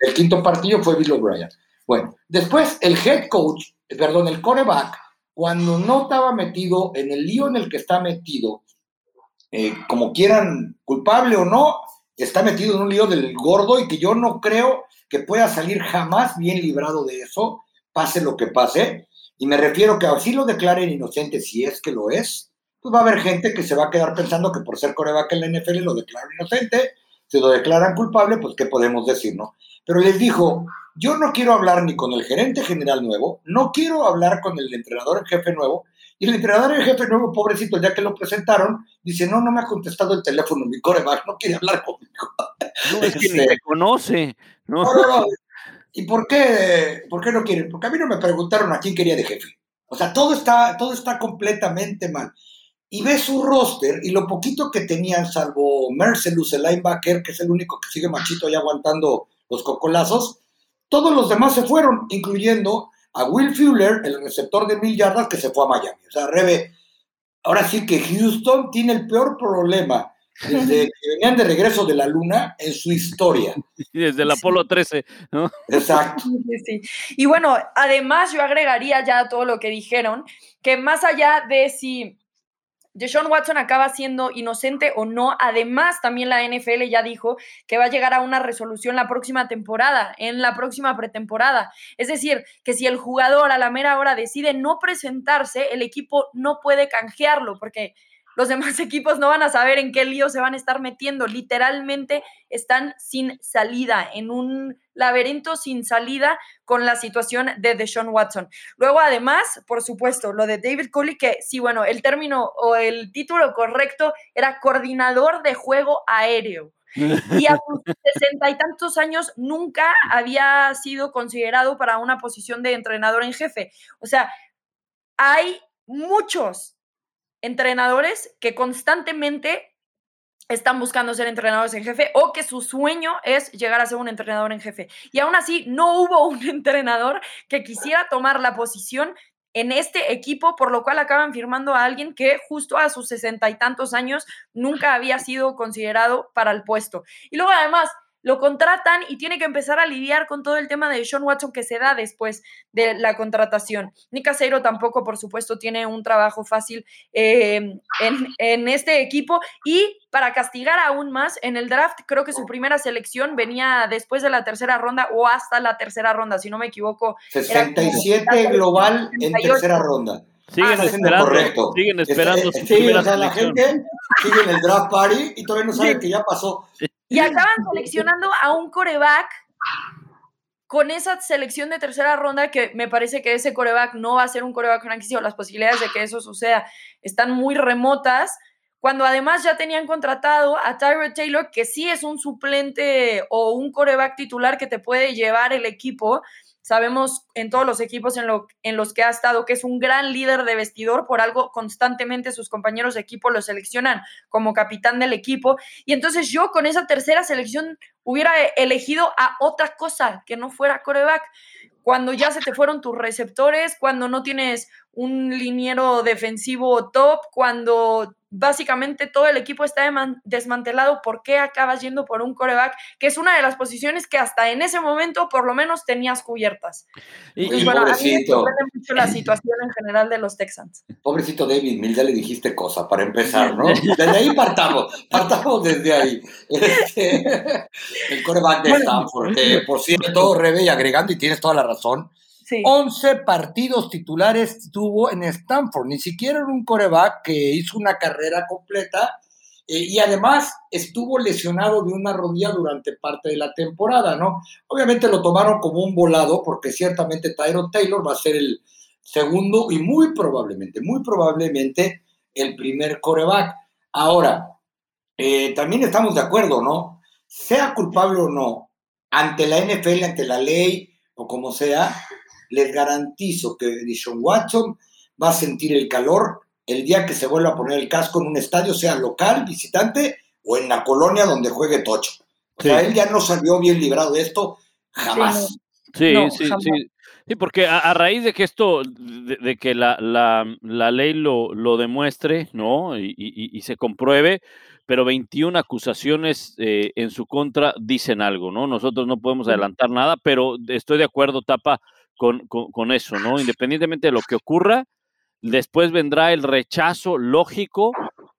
el quinto partido, fue Bill O'Brien. Bueno, después el head coach, perdón, el coreback, cuando no estaba metido en el lío en el que está metido, eh, como quieran, culpable o no, está metido en un lío del gordo y que yo no creo que pueda salir jamás bien librado de eso, pase lo que pase. Y me refiero que así lo declaren inocente, si es que lo es, pues va a haber gente que se va a quedar pensando que por ser coreback en la NFL lo declaran inocente, si lo declaran culpable, pues qué podemos decir, ¿no? Pero les dijo, yo no quiero hablar ni con el gerente general nuevo, no quiero hablar con el entrenador en jefe nuevo, y el entrenador en jefe nuevo, pobrecito, ya que lo presentaron, dice, no, no me ha contestado el teléfono, mi coreback no quiere hablar conmigo. No, es que ni te conoce. ¿No? No, ¿Y por qué, por qué no quieren? Porque a mí no me preguntaron a quién quería de jefe. O sea, todo está, todo está completamente mal. Y ves su roster y lo poquito que tenían, salvo Mercelus, el linebacker, que es el único que sigue machito y aguantando los cocolazos, todos los demás se fueron, incluyendo a Will Fuller, el receptor de mil yardas, que se fue a Miami. O sea, Rebe, ahora sí que Houston tiene el peor problema desde que venían de regreso de la Luna en su historia. Desde el Apolo 13, ¿no? Exacto. Sí, Y bueno, además yo agregaría ya todo lo que dijeron, que más allá de si Deshaun Watson acaba siendo inocente o no. Además, también la NFL ya dijo que va a llegar a una resolución la próxima temporada, en la próxima pretemporada. Es decir, que si el jugador a la mera hora decide no presentarse, el equipo no puede canjearlo, porque los demás equipos no van a saber en qué lío se van a estar metiendo. Literalmente están sin salida, en un laberinto sin salida con la situación de Deshaun Watson. Luego, además, por supuesto, lo de David Cooley, que sí, bueno, el término o el título correcto era coordinador de juego aéreo. Y a sus sesenta y tantos años nunca había sido considerado para una posición de entrenador en jefe. O sea, hay muchos entrenadores que constantemente están buscando ser entrenadores en jefe o que su sueño es llegar a ser un entrenador en jefe. Y aún así, no hubo un entrenador que quisiera tomar la posición en este equipo, por lo cual acaban firmando a alguien que justo a sus sesenta y tantos años nunca había sido considerado para el puesto. Y luego además, lo contratan y tiene que empezar a lidiar con todo el tema de Sean Watson que se da después de la contratación. Nick Caseiro tampoco, por supuesto, tiene un trabajo fácil eh, en, en, este equipo y para castigar aún más, en el draft creo que su primera selección venía después de la tercera ronda o hasta la tercera ronda, si no me equivoco. 67 global en tercera ronda. Siguen, ah, esperando, correcto. siguen esperando. Este, sí, o sea, la gente sigue en el draft party y todavía no sabe que ya pasó. Y acaban seleccionando a un coreback con esa selección de tercera ronda que me parece que ese coreback no va a ser un coreback franquicia las posibilidades de que eso suceda están muy remotas, cuando además ya tenían contratado a Tyrod Taylor, que sí es un suplente o un coreback titular que te puede llevar el equipo, Sabemos en todos los equipos en, lo, en los que ha estado que es un gran líder de vestidor, por algo constantemente sus compañeros de equipo lo seleccionan como capitán del equipo. Y entonces yo con esa tercera selección hubiera elegido a otra cosa que no fuera coreback. Cuando ya se te fueron tus receptores, cuando no tienes un liniero defensivo top, cuando básicamente todo el equipo está desmantelado, ¿por qué acabas yendo por un coreback? Que es una de las posiciones que hasta en ese momento por lo menos tenías cubiertas. Y, pues, bueno, a mí me mucho la situación en general de los Texans. Pobrecito David Mills, ya le dijiste cosa para empezar, ¿no? Desde ahí partamos, partamos desde ahí. Este, el coreback de Stanford, por cierto, Rebe, y agregando, y tienes toda la razón, 11 partidos titulares tuvo en Stanford, ni siquiera era un coreback que hizo una carrera completa eh, y además estuvo lesionado de una rodilla durante parte de la temporada, ¿no? Obviamente lo tomaron como un volado porque ciertamente Tyron Taylor va a ser el segundo y muy probablemente, muy probablemente el primer coreback. Ahora, eh, también estamos de acuerdo, ¿no? Sea culpable o no, ante la NFL, ante la ley o como sea, les garantizo que Dishon Watson va a sentir el calor el día que se vuelva a poner el casco en un estadio, sea local, visitante o en la colonia donde juegue Tocho. O sea, él ya no salió bien librado de esto jamás. Sí, sí, sí. Sí, porque a, raíz de que esto, de, que la, la, ley lo, lo, demuestre, ¿no? Y, y, se compruebe, pero 21 acusaciones eh, en su contra dicen algo, ¿no? Nosotros no podemos adelantar nada, pero estoy de acuerdo, Tapa, con, eso, ¿no? Independientemente de lo que ocurra, después vendrá el rechazo lógico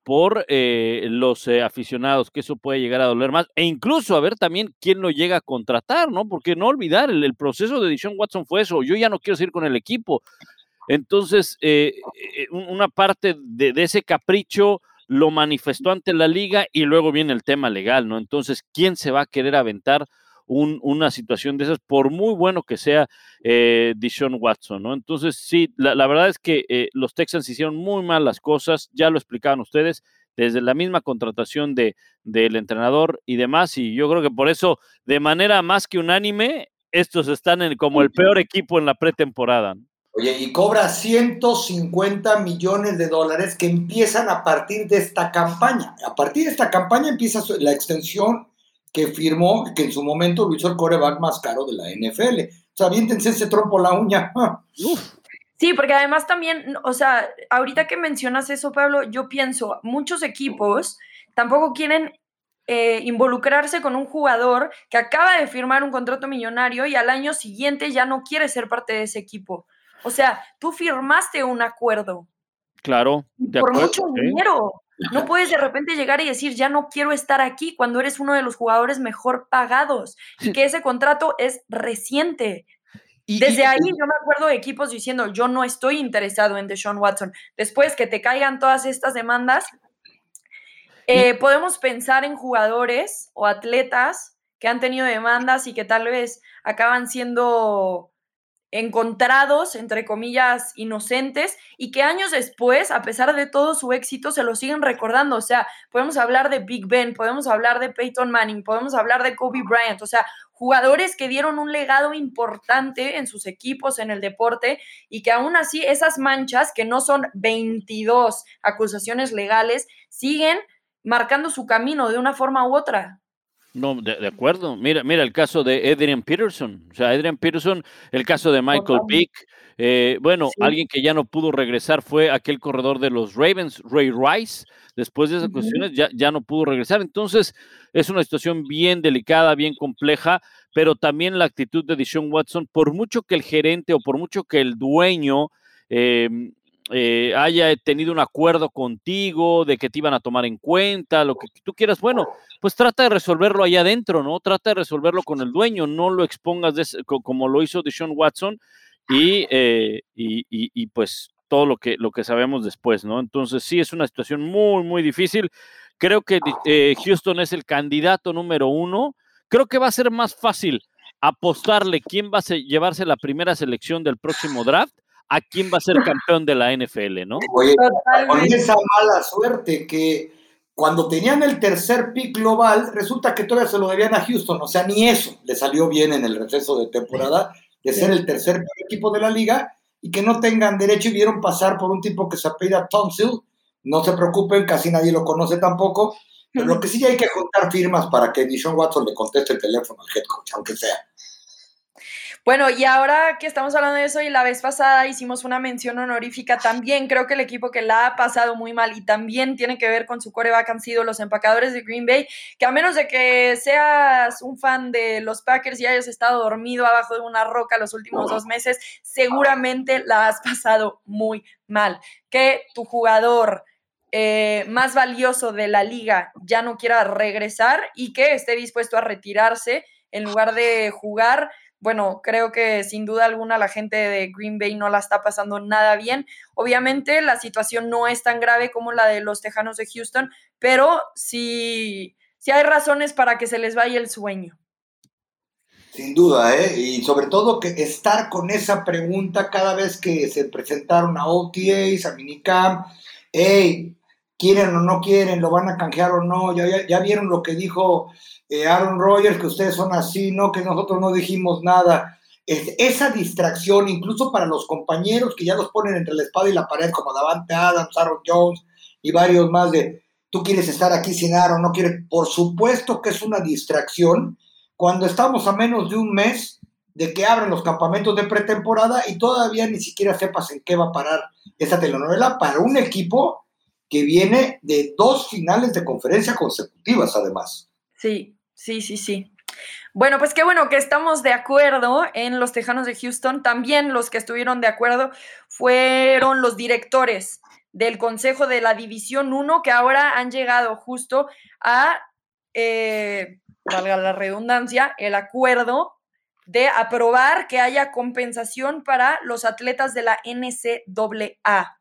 por eh, los eh, aficionados, que eso puede llegar a doler más, e incluso a ver también quién lo llega a contratar, ¿no? Porque no olvidar, el, proceso de edición Watson fue eso, yo ya no quiero seguir con el equipo. Entonces, eh, una parte de, de, ese capricho lo manifestó ante la liga y luego viene el tema legal, ¿no? Entonces, ¿quién se va a querer aventar una situación de esas, por muy bueno que sea eh, Dishon Watson, ¿no? Entonces, sí, la, verdad es que eh, los Texans hicieron muy mal las cosas, ya lo explicaban ustedes, desde la misma contratación de, del entrenador y demás, y yo creo que por eso, de manera más que unánime, estos están en, como el peor equipo en la pretemporada. Oye, y cobra 150 millones de dólares que empiezan a partir de esta campaña. A partir de esta campaña empieza la extensión que firmó, que en su momento lo hizo el coreback más caro de la NFL. O sea, aviéntense ese trompo la uña. Sí, porque además también, o sea, ahorita que mencionas eso, Pablo, yo pienso, muchos equipos tampoco quieren eh, involucrarse con un jugador que acaba de firmar un contrato millonario y al año siguiente ya no quiere ser parte de ese equipo. O sea, tú firmaste un acuerdo. Claro, de por mucho dinero. No puedes de repente llegar y decir, ya no quiero estar aquí cuando eres uno de los jugadores mejor pagados y que ese contrato es reciente. Y, Desde ahí yo me acuerdo de equipos diciendo, yo no estoy interesado en Deshaun Watson. Después que te caigan todas estas demandas, eh, podemos pensar en jugadores o atletas que han tenido demandas y que tal vez acaban siendo encontrados, entre comillas, inocentes, y que años después, a pesar de todo su éxito, se lo siguen recordando. O sea, podemos hablar de Big Ben, podemos hablar de Peyton Manning, podemos hablar de Kobe Bryant, o sea, jugadores que dieron un legado importante en sus equipos, en el deporte, y que aún así esas manchas, que no son 22 acusaciones legales, siguen marcando su camino de una forma u otra. No, de, acuerdo. Mira, mira el caso de Adrian Peterson. O sea, Adrian Peterson, el caso de Michael Vick. Eh, bueno, alguien que ya no pudo regresar fue aquel corredor de los Ravens, Ray Rice. Después de esas cuestiones ya, ya no pudo regresar. Entonces, es una situación bien delicada, bien compleja, pero también la actitud de Deshaun Watson, por mucho que el gerente o por mucho que el dueño eh, eh, haya tenido un acuerdo contigo, de que te iban a tomar en cuenta, lo que tú quieras, bueno, pues trata de resolverlo allá adentro, ¿no? Trata de resolverlo con el dueño, no lo expongas como lo hizo Deshaun Watson eh, y, y, pues todo lo que, lo que sabemos después, ¿no? Entonces sí, es una situación muy, muy difícil. Creo que eh, Houston es el candidato número uno. Creo que va a ser más fácil apostarle quién va a llevarse la primera selección del próximo draft a quién va a ser campeón de la NFL, ¿no? Oye, con esa mala suerte que cuando tenían el tercer pick global, resulta que todavía se lo debían a Houston, o sea, ni eso le salió bien en el receso de temporada de ser el tercer equipo de la liga y que no tengan derecho y vieron pasar por un tipo que se apellida Thompson, no se preocupen, casi nadie lo conoce tampoco, pero lo que sí hay que juntar firmas para que Dishon Watson le conteste el teléfono al head coach, aunque sea. Bueno, y ahora que estamos hablando de eso y la vez pasada hicimos una mención honorífica, también creo que el equipo que la ha pasado muy mal y también tiene que ver con su coreback han sido los empacadores de Green Bay, que a menos de que seas un fan de los Packers y hayas estado dormido abajo de una roca los últimos dos meses, seguramente la has pasado muy mal. Que tu jugador... Eh, más valioso de la liga ya no quiera regresar y que esté dispuesto a retirarse en lugar de jugar bueno, creo que sin duda alguna la gente de Green Bay no la está pasando nada bien. Obviamente la situación no es tan grave como la de los Tejanos de Houston, pero sí, sí hay razones para que se les vaya el sueño. Sin duda, ¿eh? Y sobre todo que estar con esa pregunta cada vez que se presentaron a OTAs, a Minicamp, hey, quieren o no quieren, lo van a canjear o no, ya, ya vieron lo que dijo eh, Aaron Rodgers, que ustedes son así, no, que nosotros no dijimos nada. esa distracción, incluso para los compañeros que ya los ponen entre la espada y la pared, como Davante Adams, Aaron Jones y varios más, de tú quieres estar aquí sin Aaron, no quieres. Por supuesto que es una distracción cuando estamos a menos de un mes de que abren los campamentos de pretemporada y todavía ni siquiera sepas en qué va a parar esa telenovela para un equipo que viene de dos finales de conferencia consecutivas, además. Sí, Sí, sí, sí. Bueno, pues qué bueno que estamos de acuerdo en los Tejanos de Houston. También los que estuvieron de acuerdo fueron los directores del Consejo de la División 1 que ahora han llegado justo a, eh, valga la redundancia, el acuerdo de aprobar que haya compensación para los atletas de la NCAA.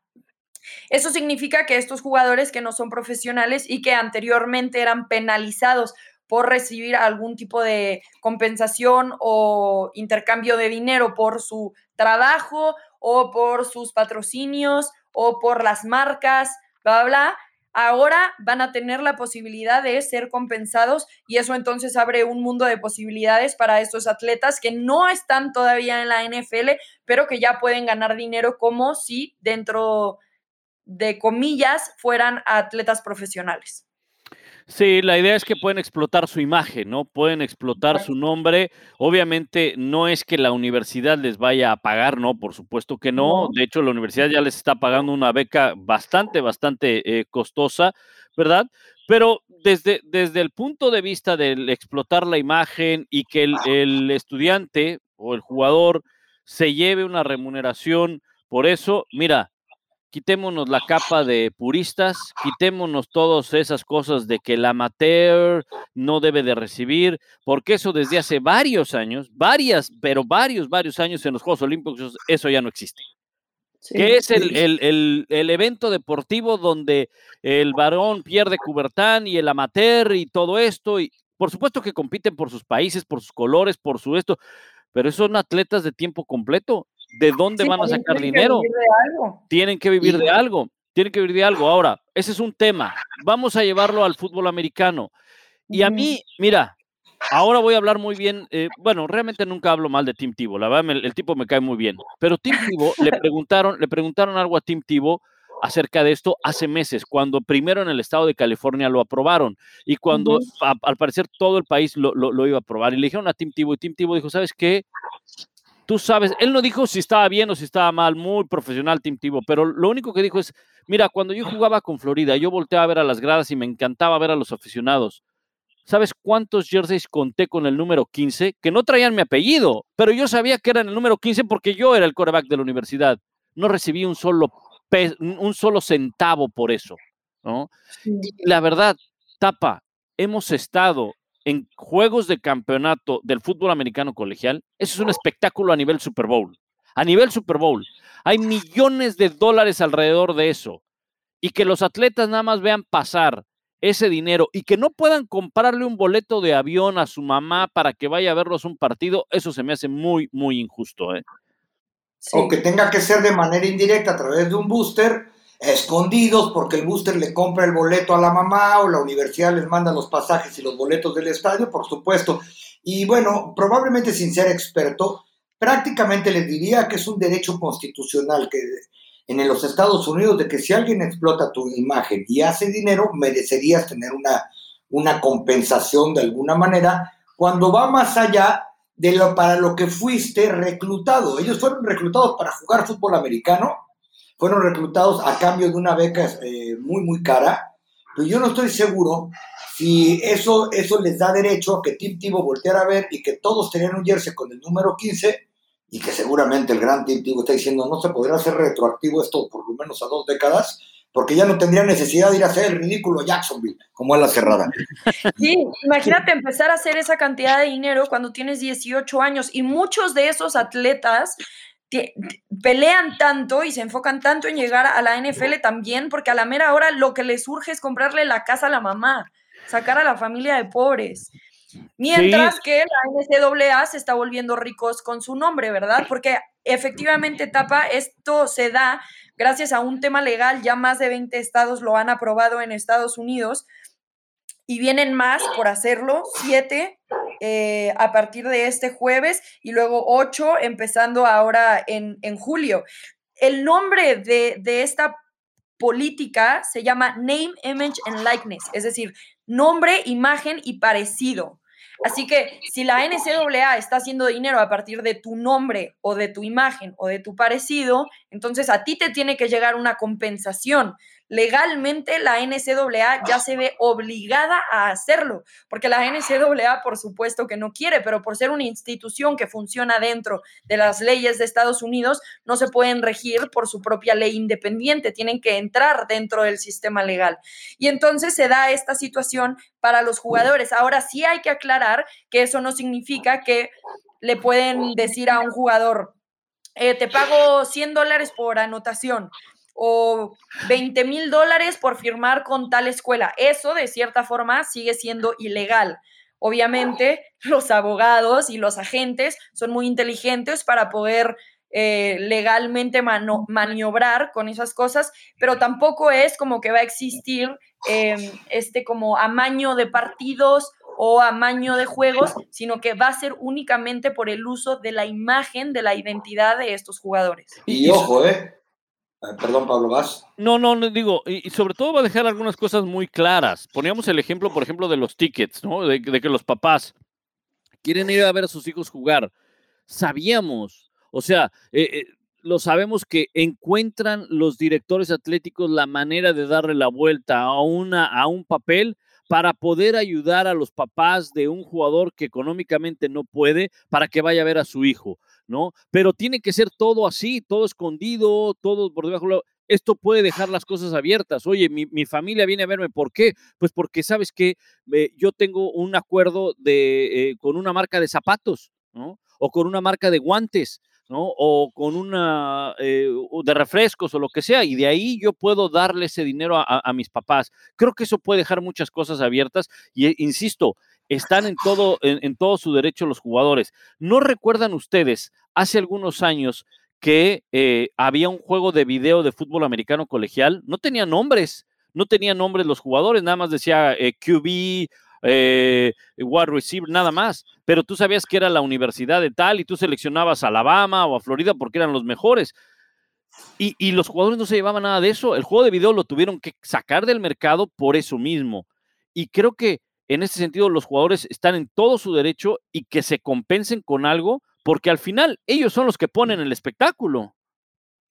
Eso significa que estos jugadores que no son profesionales y que anteriormente eran penalizados por recibir algún tipo de compensación o intercambio de dinero por su trabajo o por sus patrocinios o por las marcas, bla, bla. Ahora van a tener la posibilidad de ser compensados y eso entonces abre un mundo de posibilidades para estos atletas que no están todavía en la NFL, pero que ya pueden ganar dinero como si dentro de comillas fueran atletas profesionales. Sí, la idea es que pueden explotar su imagen, ¿no? Pueden explotar su nombre. Obviamente no es que la universidad les vaya a pagar, ¿no? Por supuesto que no. De hecho, la universidad ya les está pagando una beca bastante, bastante eh, costosa, ¿verdad? Pero desde, desde el punto de vista del explotar la imagen y que el, el estudiante o el jugador se lleve una remuneración por eso, mira, quitémonos la capa de puristas, quitémonos todas esas cosas de que el amateur no debe de recibir, porque eso desde hace varios años, varias, pero varios, varios años en los Juegos Olímpicos, eso ya no existe. que es el, el, el, evento deportivo donde el varón pierde cubertán y el amateur y todo esto, y por supuesto que compiten por sus países, por sus colores, por su esto, pero son atletas de tiempo completo ¿de dónde van a sacar dinero? Tienen que vivir de algo. Tienen que vivir de algo. Ahora, ese es un tema. Vamos a llevarlo al fútbol americano. Y a mí, mira, ahora voy a hablar muy bien. Eh, bueno, realmente nunca hablo mal de Tim Tivo. La verdad, el, tipo me cae muy bien. Pero Tim Tivo le preguntaron, le preguntaron algo a Tim Tivo acerca de esto hace meses, cuando primero en el estado de California lo aprobaron y cuando al parecer todo el país lo, lo, iba a aprobar. Y le dijeron a Tim Tivo y Tim Tivo dijo, ¿sabes qué? Tú sabes, él no dijo si estaba bien o si estaba mal, muy profesional Tim Tivo, pero lo único que dijo es, mira, cuando yo jugaba con Florida, yo volteaba a ver a las gradas y me encantaba ver a los aficionados. ¿Sabes cuántos jerseys conté con el número 15? Que no traían mi apellido, pero yo sabía que eran el número 15 porque yo era el coreback de la universidad. No recibí un solo, un solo centavo por eso. ¿no? la verdad, Tapa, hemos estado en juegos de campeonato del fútbol americano colegial, eso es un espectáculo a nivel Super Bowl. A nivel Super Bowl. Hay millones de dólares alrededor de eso. Y que los atletas nada más vean pasar ese dinero y que no puedan comprarle un boleto de avión a su mamá para que vaya a verlos un partido, eso se me hace muy, muy injusto. ¿eh? O que tenga que ser de manera indirecta a través de un booster escondidos porque el booster le compra el boleto a la mamá o la universidad les manda los pasajes y los boletos del estadio, por supuesto. Y bueno, probablemente sin ser experto, prácticamente les diría que es un derecho constitucional que en los Estados Unidos de que si alguien explota tu imagen y hace dinero, merecerías tener una, una compensación de alguna manera cuando va más allá de lo para lo que fuiste reclutado. Ellos fueron reclutados para jugar fútbol americano fueron reclutados a cambio de una beca eh, muy, muy cara, pero yo no estoy seguro si eso, eso les da derecho a que Tim Tivo volteara a ver y que todos tenían un jersey con el número 15 y que seguramente el gran Tim Tivo está diciendo no se podrá hacer retroactivo esto por lo menos a dos décadas, porque ya no tendría necesidad de ir a hacer el ridículo Jacksonville, como es la cerrada. Sí, imagínate empezar a hacer esa cantidad de dinero cuando tienes 18 años y muchos de esos atletas pelean tanto y se enfocan tanto en llegar a la NFL también, porque a la mera hora lo que les surge es comprarle la casa a la mamá, sacar a la familia de pobres. Mientras que la NCAA se está volviendo ricos con su nombre, ¿verdad? Porque efectivamente, Tapa, esto se da gracias a un tema legal, ya más de 20 estados lo han aprobado en Estados Unidos, y vienen más por hacerlo, siete eh, a partir de este jueves y luego ocho empezando ahora en, en julio. El nombre de, de esta política se llama Name, Image and Likeness, es decir, nombre, imagen y parecido. Así que si la NCAA está haciendo dinero a partir de tu nombre o de tu imagen o de tu parecido, entonces a ti te tiene que llegar una compensación legalmente la NCAA ya se ve obligada a hacerlo, porque la NCAA por supuesto que no quiere, pero por ser una institución que funciona dentro de las leyes de Estados Unidos, no se pueden regir por su propia ley independiente, tienen que entrar dentro del sistema legal. Y entonces se da esta situación para los jugadores. Ahora sí hay que aclarar que eso no significa que le pueden decir a un jugador, eh, te pago 100 dólares por anotación, o 20 mil dólares por firmar con tal escuela. Eso, de cierta forma, sigue siendo ilegal. Obviamente, los abogados y los agentes son muy inteligentes para poder eh, legalmente maniobrar con esas cosas, pero tampoco es como que va a existir em, este como amaño de partidos o amaño de juegos, sino que va a ser únicamente por el uso de la imagen, de la identidad de estos jugadores. Y ojo, ¿eh? Eh, perdón, Pablo, ¿vas? No, no, no digo, y, sobre todo va a dejar algunas cosas muy claras. Poníamos el ejemplo, por ejemplo, de los tickets, ¿no? De, que los papás quieren ir a ver a sus hijos jugar. Sabíamos, o sea, eh, eh, lo sabemos que encuentran los directores atléticos la manera de darle la vuelta a, una, a un papel para poder ayudar a los papás de un jugador que económicamente no puede para que vaya a ver a su hijo. ¿No? Pero tiene que ser todo así, todo escondido, todo por debajo. Esto puede dejar las cosas abiertas. Oye, mi, familia viene a verme, ¿por qué? Pues porque sabes que eh, yo tengo un acuerdo de, eh, con una marca de zapatos, ¿no? O con una marca de guantes, ¿no? O con una eh, de refrescos o lo que sea, y de ahí yo puedo darle ese dinero a, a, mis papás. Creo que eso puede dejar muchas cosas abiertas y insisto, están en todo, en, todo su derecho los jugadores. ¿No recuerdan ustedes hace algunos años que eh, había un juego de video de fútbol americano colegial? No tenía nombres, no tenía nombres los jugadores, nada más decía eh, QB, eh, wide receiver, nada más. Pero tú sabías que era la universidad de tal y tú seleccionabas a Alabama o a Florida porque eran los mejores. Y, y, los jugadores no se llevaban nada de eso. El juego de video lo tuvieron que sacar del mercado por eso mismo. Y creo que en ese sentido los jugadores están en todo su derecho y que se compensen con algo, porque al final ellos son los que ponen el espectáculo.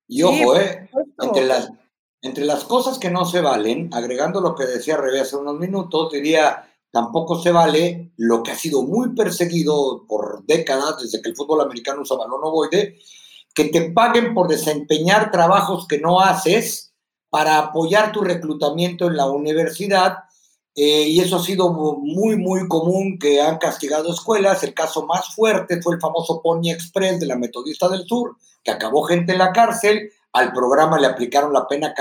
Y ojo, eh, entre, las, entre las cosas que no se valen, agregando lo que decía Rebe hace unos minutos, diría, tampoco se vale lo que ha sido muy perseguido por décadas desde que el fútbol americano usa balón ovoide, que te paguen por desempeñar trabajos que no haces para apoyar tu reclutamiento en la universidad eh, y eso ha sido muy, muy común que han castigado escuelas. El caso más fuerte fue el famoso Pony Express de la Metodista del Sur, que acabó gente en la cárcel. Al programa le aplicaron la pena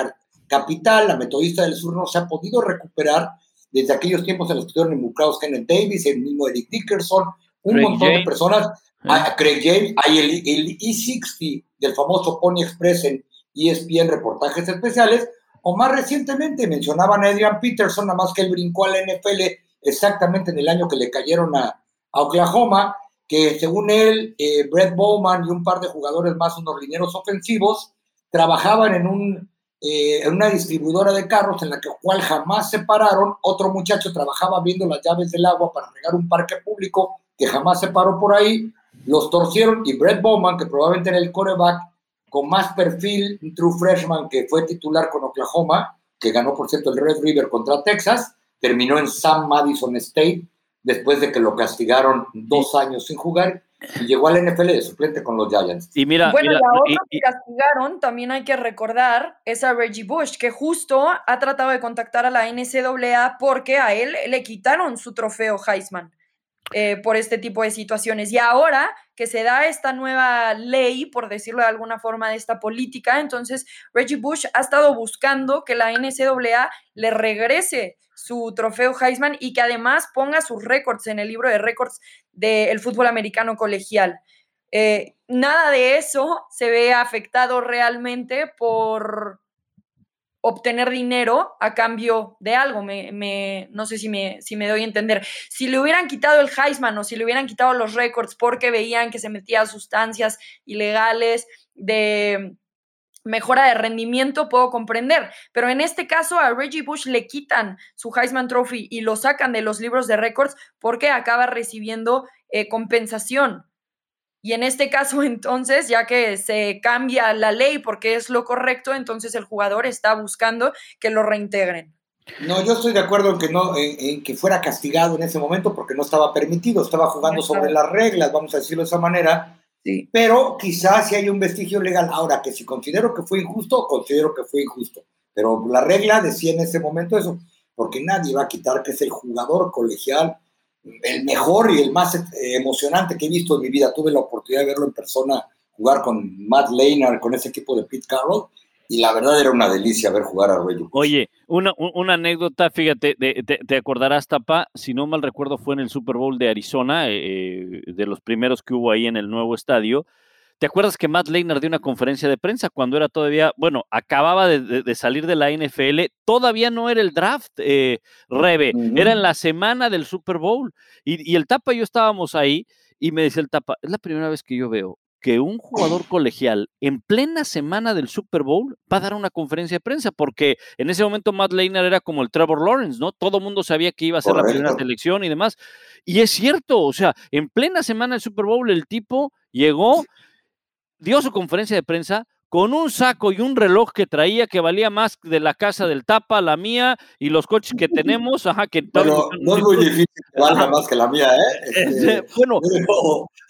capital. La Metodista del Sur no se ha podido recuperar desde aquellos tiempos en los que estuvieron involucrados Kenneth Davis, el mismo Eric Dickerson, un montón de personas. Ah, Craig James, hay el, el E60 del famoso Pony Express en ESPN Reportajes Especiales, o más recientemente mencionaban a Adrian Peterson, nada más que él brincó a la NFL exactamente en el año que le cayeron a, Oklahoma, que según él, eh, Brett Bowman y un par de jugadores más, unos lineros ofensivos, trabajaban en, un, eh, en una distribuidora de carros en la que, cual jamás se pararon. Otro muchacho trabajaba viendo las llaves del agua para regar un parque público que jamás se paró por ahí. Los torcieron y Brett Bowman, que probablemente era el coreback, con más perfil, un true freshman que fue titular con Oklahoma, que ganó, por cierto, el Red River contra Texas, terminó en Sam Madison State después de que lo castigaron dos años sin jugar y llegó al NFL de suplente con los Giants. Y mira, bueno, la otra que castigaron, también hay que recordar, es a Reggie Bush, que justo ha tratado de contactar a la NCAA porque a él le quitaron su trofeo Heisman. Eh, por este tipo de situaciones. Y ahora que se da esta nueva ley, por decirlo de alguna forma, de esta política, entonces Reggie Bush ha estado buscando que la NCAA le regrese su trofeo Heisman y que además ponga sus récords en el libro de récords del fútbol americano colegial. Eh, nada de eso se ve afectado realmente por, obtener dinero a cambio de algo. Me, no sé si me, si me doy a entender. Si le hubieran quitado el Heisman o si le hubieran quitado los récords porque veían que se metía sustancias ilegales de mejora de rendimiento, puedo comprender. Pero en este caso a Reggie Bush le quitan su Heisman Trophy y lo sacan de los libros de récords porque acaba recibiendo eh, compensación. Y en este caso, entonces, ya que se cambia la ley porque es lo correcto, entonces el jugador está buscando que lo reintegren. No, yo estoy de acuerdo en que no, en, que fuera castigado en ese momento porque no estaba permitido, estaba jugando sobre las reglas, vamos a decirlo de esa manera. Sí. Pero quizás si hay un vestigio legal. Ahora, que si considero que fue injusto, considero que fue injusto. Pero la regla decía en ese momento eso, porque nadie va a quitar que es el jugador colegial el mejor y el más eh, emocionante que he visto en mi vida. Tuve la oportunidad de verlo en persona jugar con Matt Leinart, con ese equipo de Pete Carroll, y la verdad era una delicia ver jugar a Reggie. Oye, una, una anécdota, fíjate, te, acordarás, Tapa, si no mal recuerdo fue en el Super Bowl de Arizona, eh, eh, de los primeros que hubo ahí en el nuevo estadio, ¿Te acuerdas que Matt Leinart dio una conferencia de prensa cuando era todavía, bueno, acababa de, salir de la NFL, todavía no era el draft, eh, Rebe, era en la semana del Super Bowl. Y, y, el Tapa y yo estábamos ahí y me decía el Tapa, es la primera vez que yo veo que un jugador colegial en plena semana del Super Bowl va a dar una conferencia de prensa, porque en ese momento Matt Leinart era como el Trevor Lawrence, ¿no? Todo el mundo sabía que iba a ser la primera selección y demás. Y es cierto, o sea, en plena semana del Super Bowl el tipo llegó, dio su conferencia de prensa, con un saco y un reloj que traía que valía más de la casa del Tapa, la mía y los coches que tenemos. Ajá, que pero no es muy difícil que valga más que la mía, ¿eh? Este, bueno,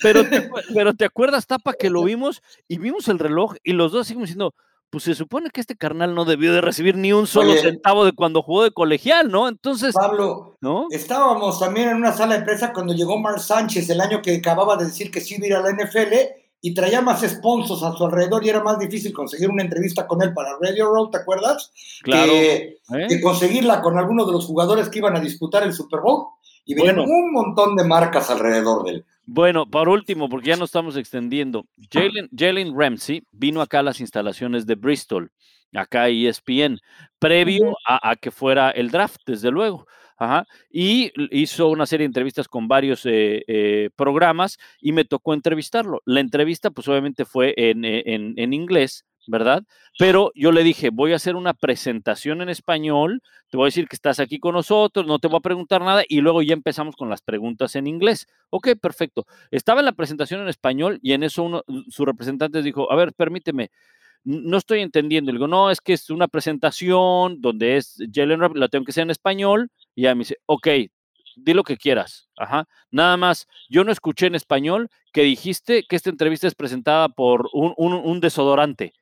pero te, pero te acuerdas, Tapa, que lo vimos y vimos el reloj y los dos seguimos diciendo, pues se supone que este carnal no debió de recibir ni un solo centavo de cuando jugó de colegial, ¿no? Entonces. Pablo, ¿no? estábamos también en una sala de prensa cuando llegó Mark Sánchez el año que acababa de decir que sí iba a ir a la NFL y traía más sponsors a su alrededor y era más difícil conseguir una entrevista con él para Radio Row, ¿te acuerdas? Claro. Que, ¿Eh? conseguirla con alguno de los jugadores que iban a disputar el Super Bowl y venían un montón de marcas alrededor de él. Bueno, por último, porque ya nos estamos extendiendo, Jalen Ramsey vino acá a las instalaciones de Bristol, acá ESPN, previo a que fuera el draft, desde luego. Ajá, y hizo una serie de entrevistas con varios eh, eh, programas y me tocó entrevistarlo. La entrevista, pues obviamente fue en, eh, en, en, inglés, ¿verdad? Pero yo le dije, voy a hacer una presentación en español, te voy a decir que estás aquí con nosotros, no te voy a preguntar nada y luego ya empezamos con las preguntas en inglés. Ok, perfecto. Estaba en la presentación en español y en eso uno, su representante dijo, a ver, permíteme, no estoy entendiendo. Le digo, no, es que es una presentación donde es Jalen Rabbit, la tengo que hacer en español. Y ya me dice, ok, di lo que quieras. Ajá. Nada más, yo no escuché en español que dijiste que esta entrevista es presentada por un, desodorante.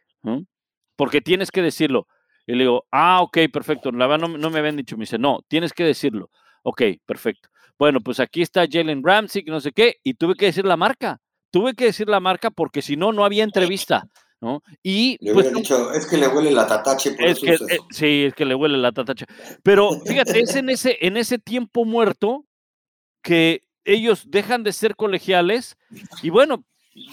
Porque tienes que decirlo. Y le digo, ah, ok, perfecto. La verdad no, no me habían dicho. Me dice, no, tienes que decirlo. Ok, perfecto. Bueno, pues aquí está Jalen Ramsey, que no sé qué, y tuve que decir la marca. Tuve que decir la marca porque si no, no había entrevista. ¿No? Y pues, dicho, es que le huele la tatache. es que, eh, sí, es que le huele la tatache. Pero fíjate, es en ese, en ese tiempo muerto que ellos dejan de ser colegiales y bueno,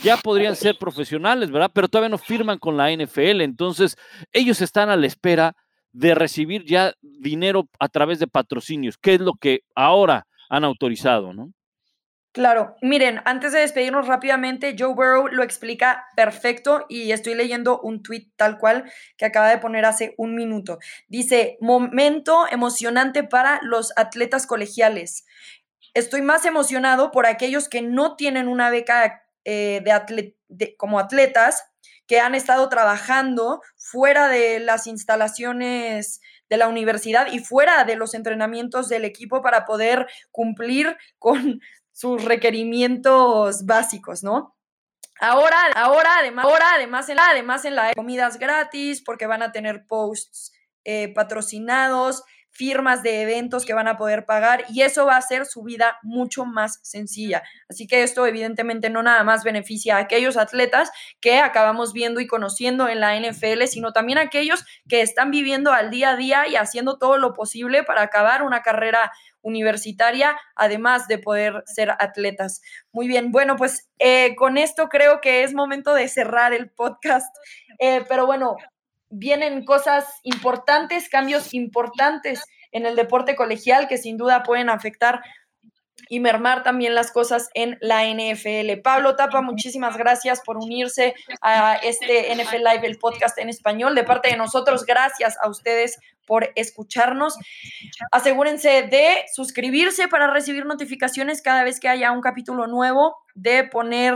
ya podrían ser profesionales, ¿verdad? Pero todavía no firman con la NFL. Entonces, ellos están a la espera de recibir ya dinero a través de patrocinios, que es lo que ahora han autorizado, ¿no? Claro, miren, antes de despedirnos rápidamente, Joe Burrow lo explica perfecto y estoy leyendo un tweet tal cual que acaba de poner hace un minuto. Dice, momento emocionante para los atletas colegiales. Estoy más emocionado por aquellos que no tienen una beca eh, de, como atletas, que han estado trabajando fuera de las instalaciones de la universidad y fuera de los entrenamientos del equipo para poder cumplir con sus requerimientos básicos, ¿no? Ahora, ahora, además, ahora, además, en la, además en la comidas gratis, porque van a tener posts eh, patrocinados, firmas de eventos que van a poder pagar y eso va a hacer su vida mucho más sencilla. Así que esto evidentemente no nada más beneficia a aquellos atletas que acabamos viendo y conociendo en la NFL, sino también a aquellos que están viviendo al día a día y haciendo todo lo posible para acabar una carrera universitaria, además de poder ser atletas. Muy bien, bueno, pues eh, con esto creo que es momento de cerrar el podcast, eh, pero bueno, vienen cosas importantes, cambios importantes en el deporte colegial que sin duda pueden afectar y mermar también las cosas en la NFL. Pablo Tapa, muchísimas gracias por unirse a este NFL Live, el podcast en español. De parte de nosotros, gracias a ustedes por escucharnos. Asegúrense de suscribirse para recibir notificaciones cada vez que haya un capítulo nuevo, de poner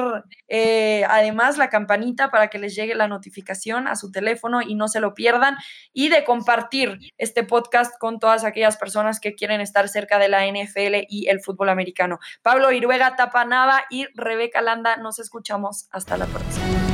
eh, además la campanita para que les llegue la notificación a su teléfono y no se lo pierdan, y de compartir este podcast con todas aquellas personas que quieren estar cerca de la NFL y el fútbol americano. Pablo Iruega, Tapanava y Rebeca Landa, nos escuchamos. Hasta la próxima.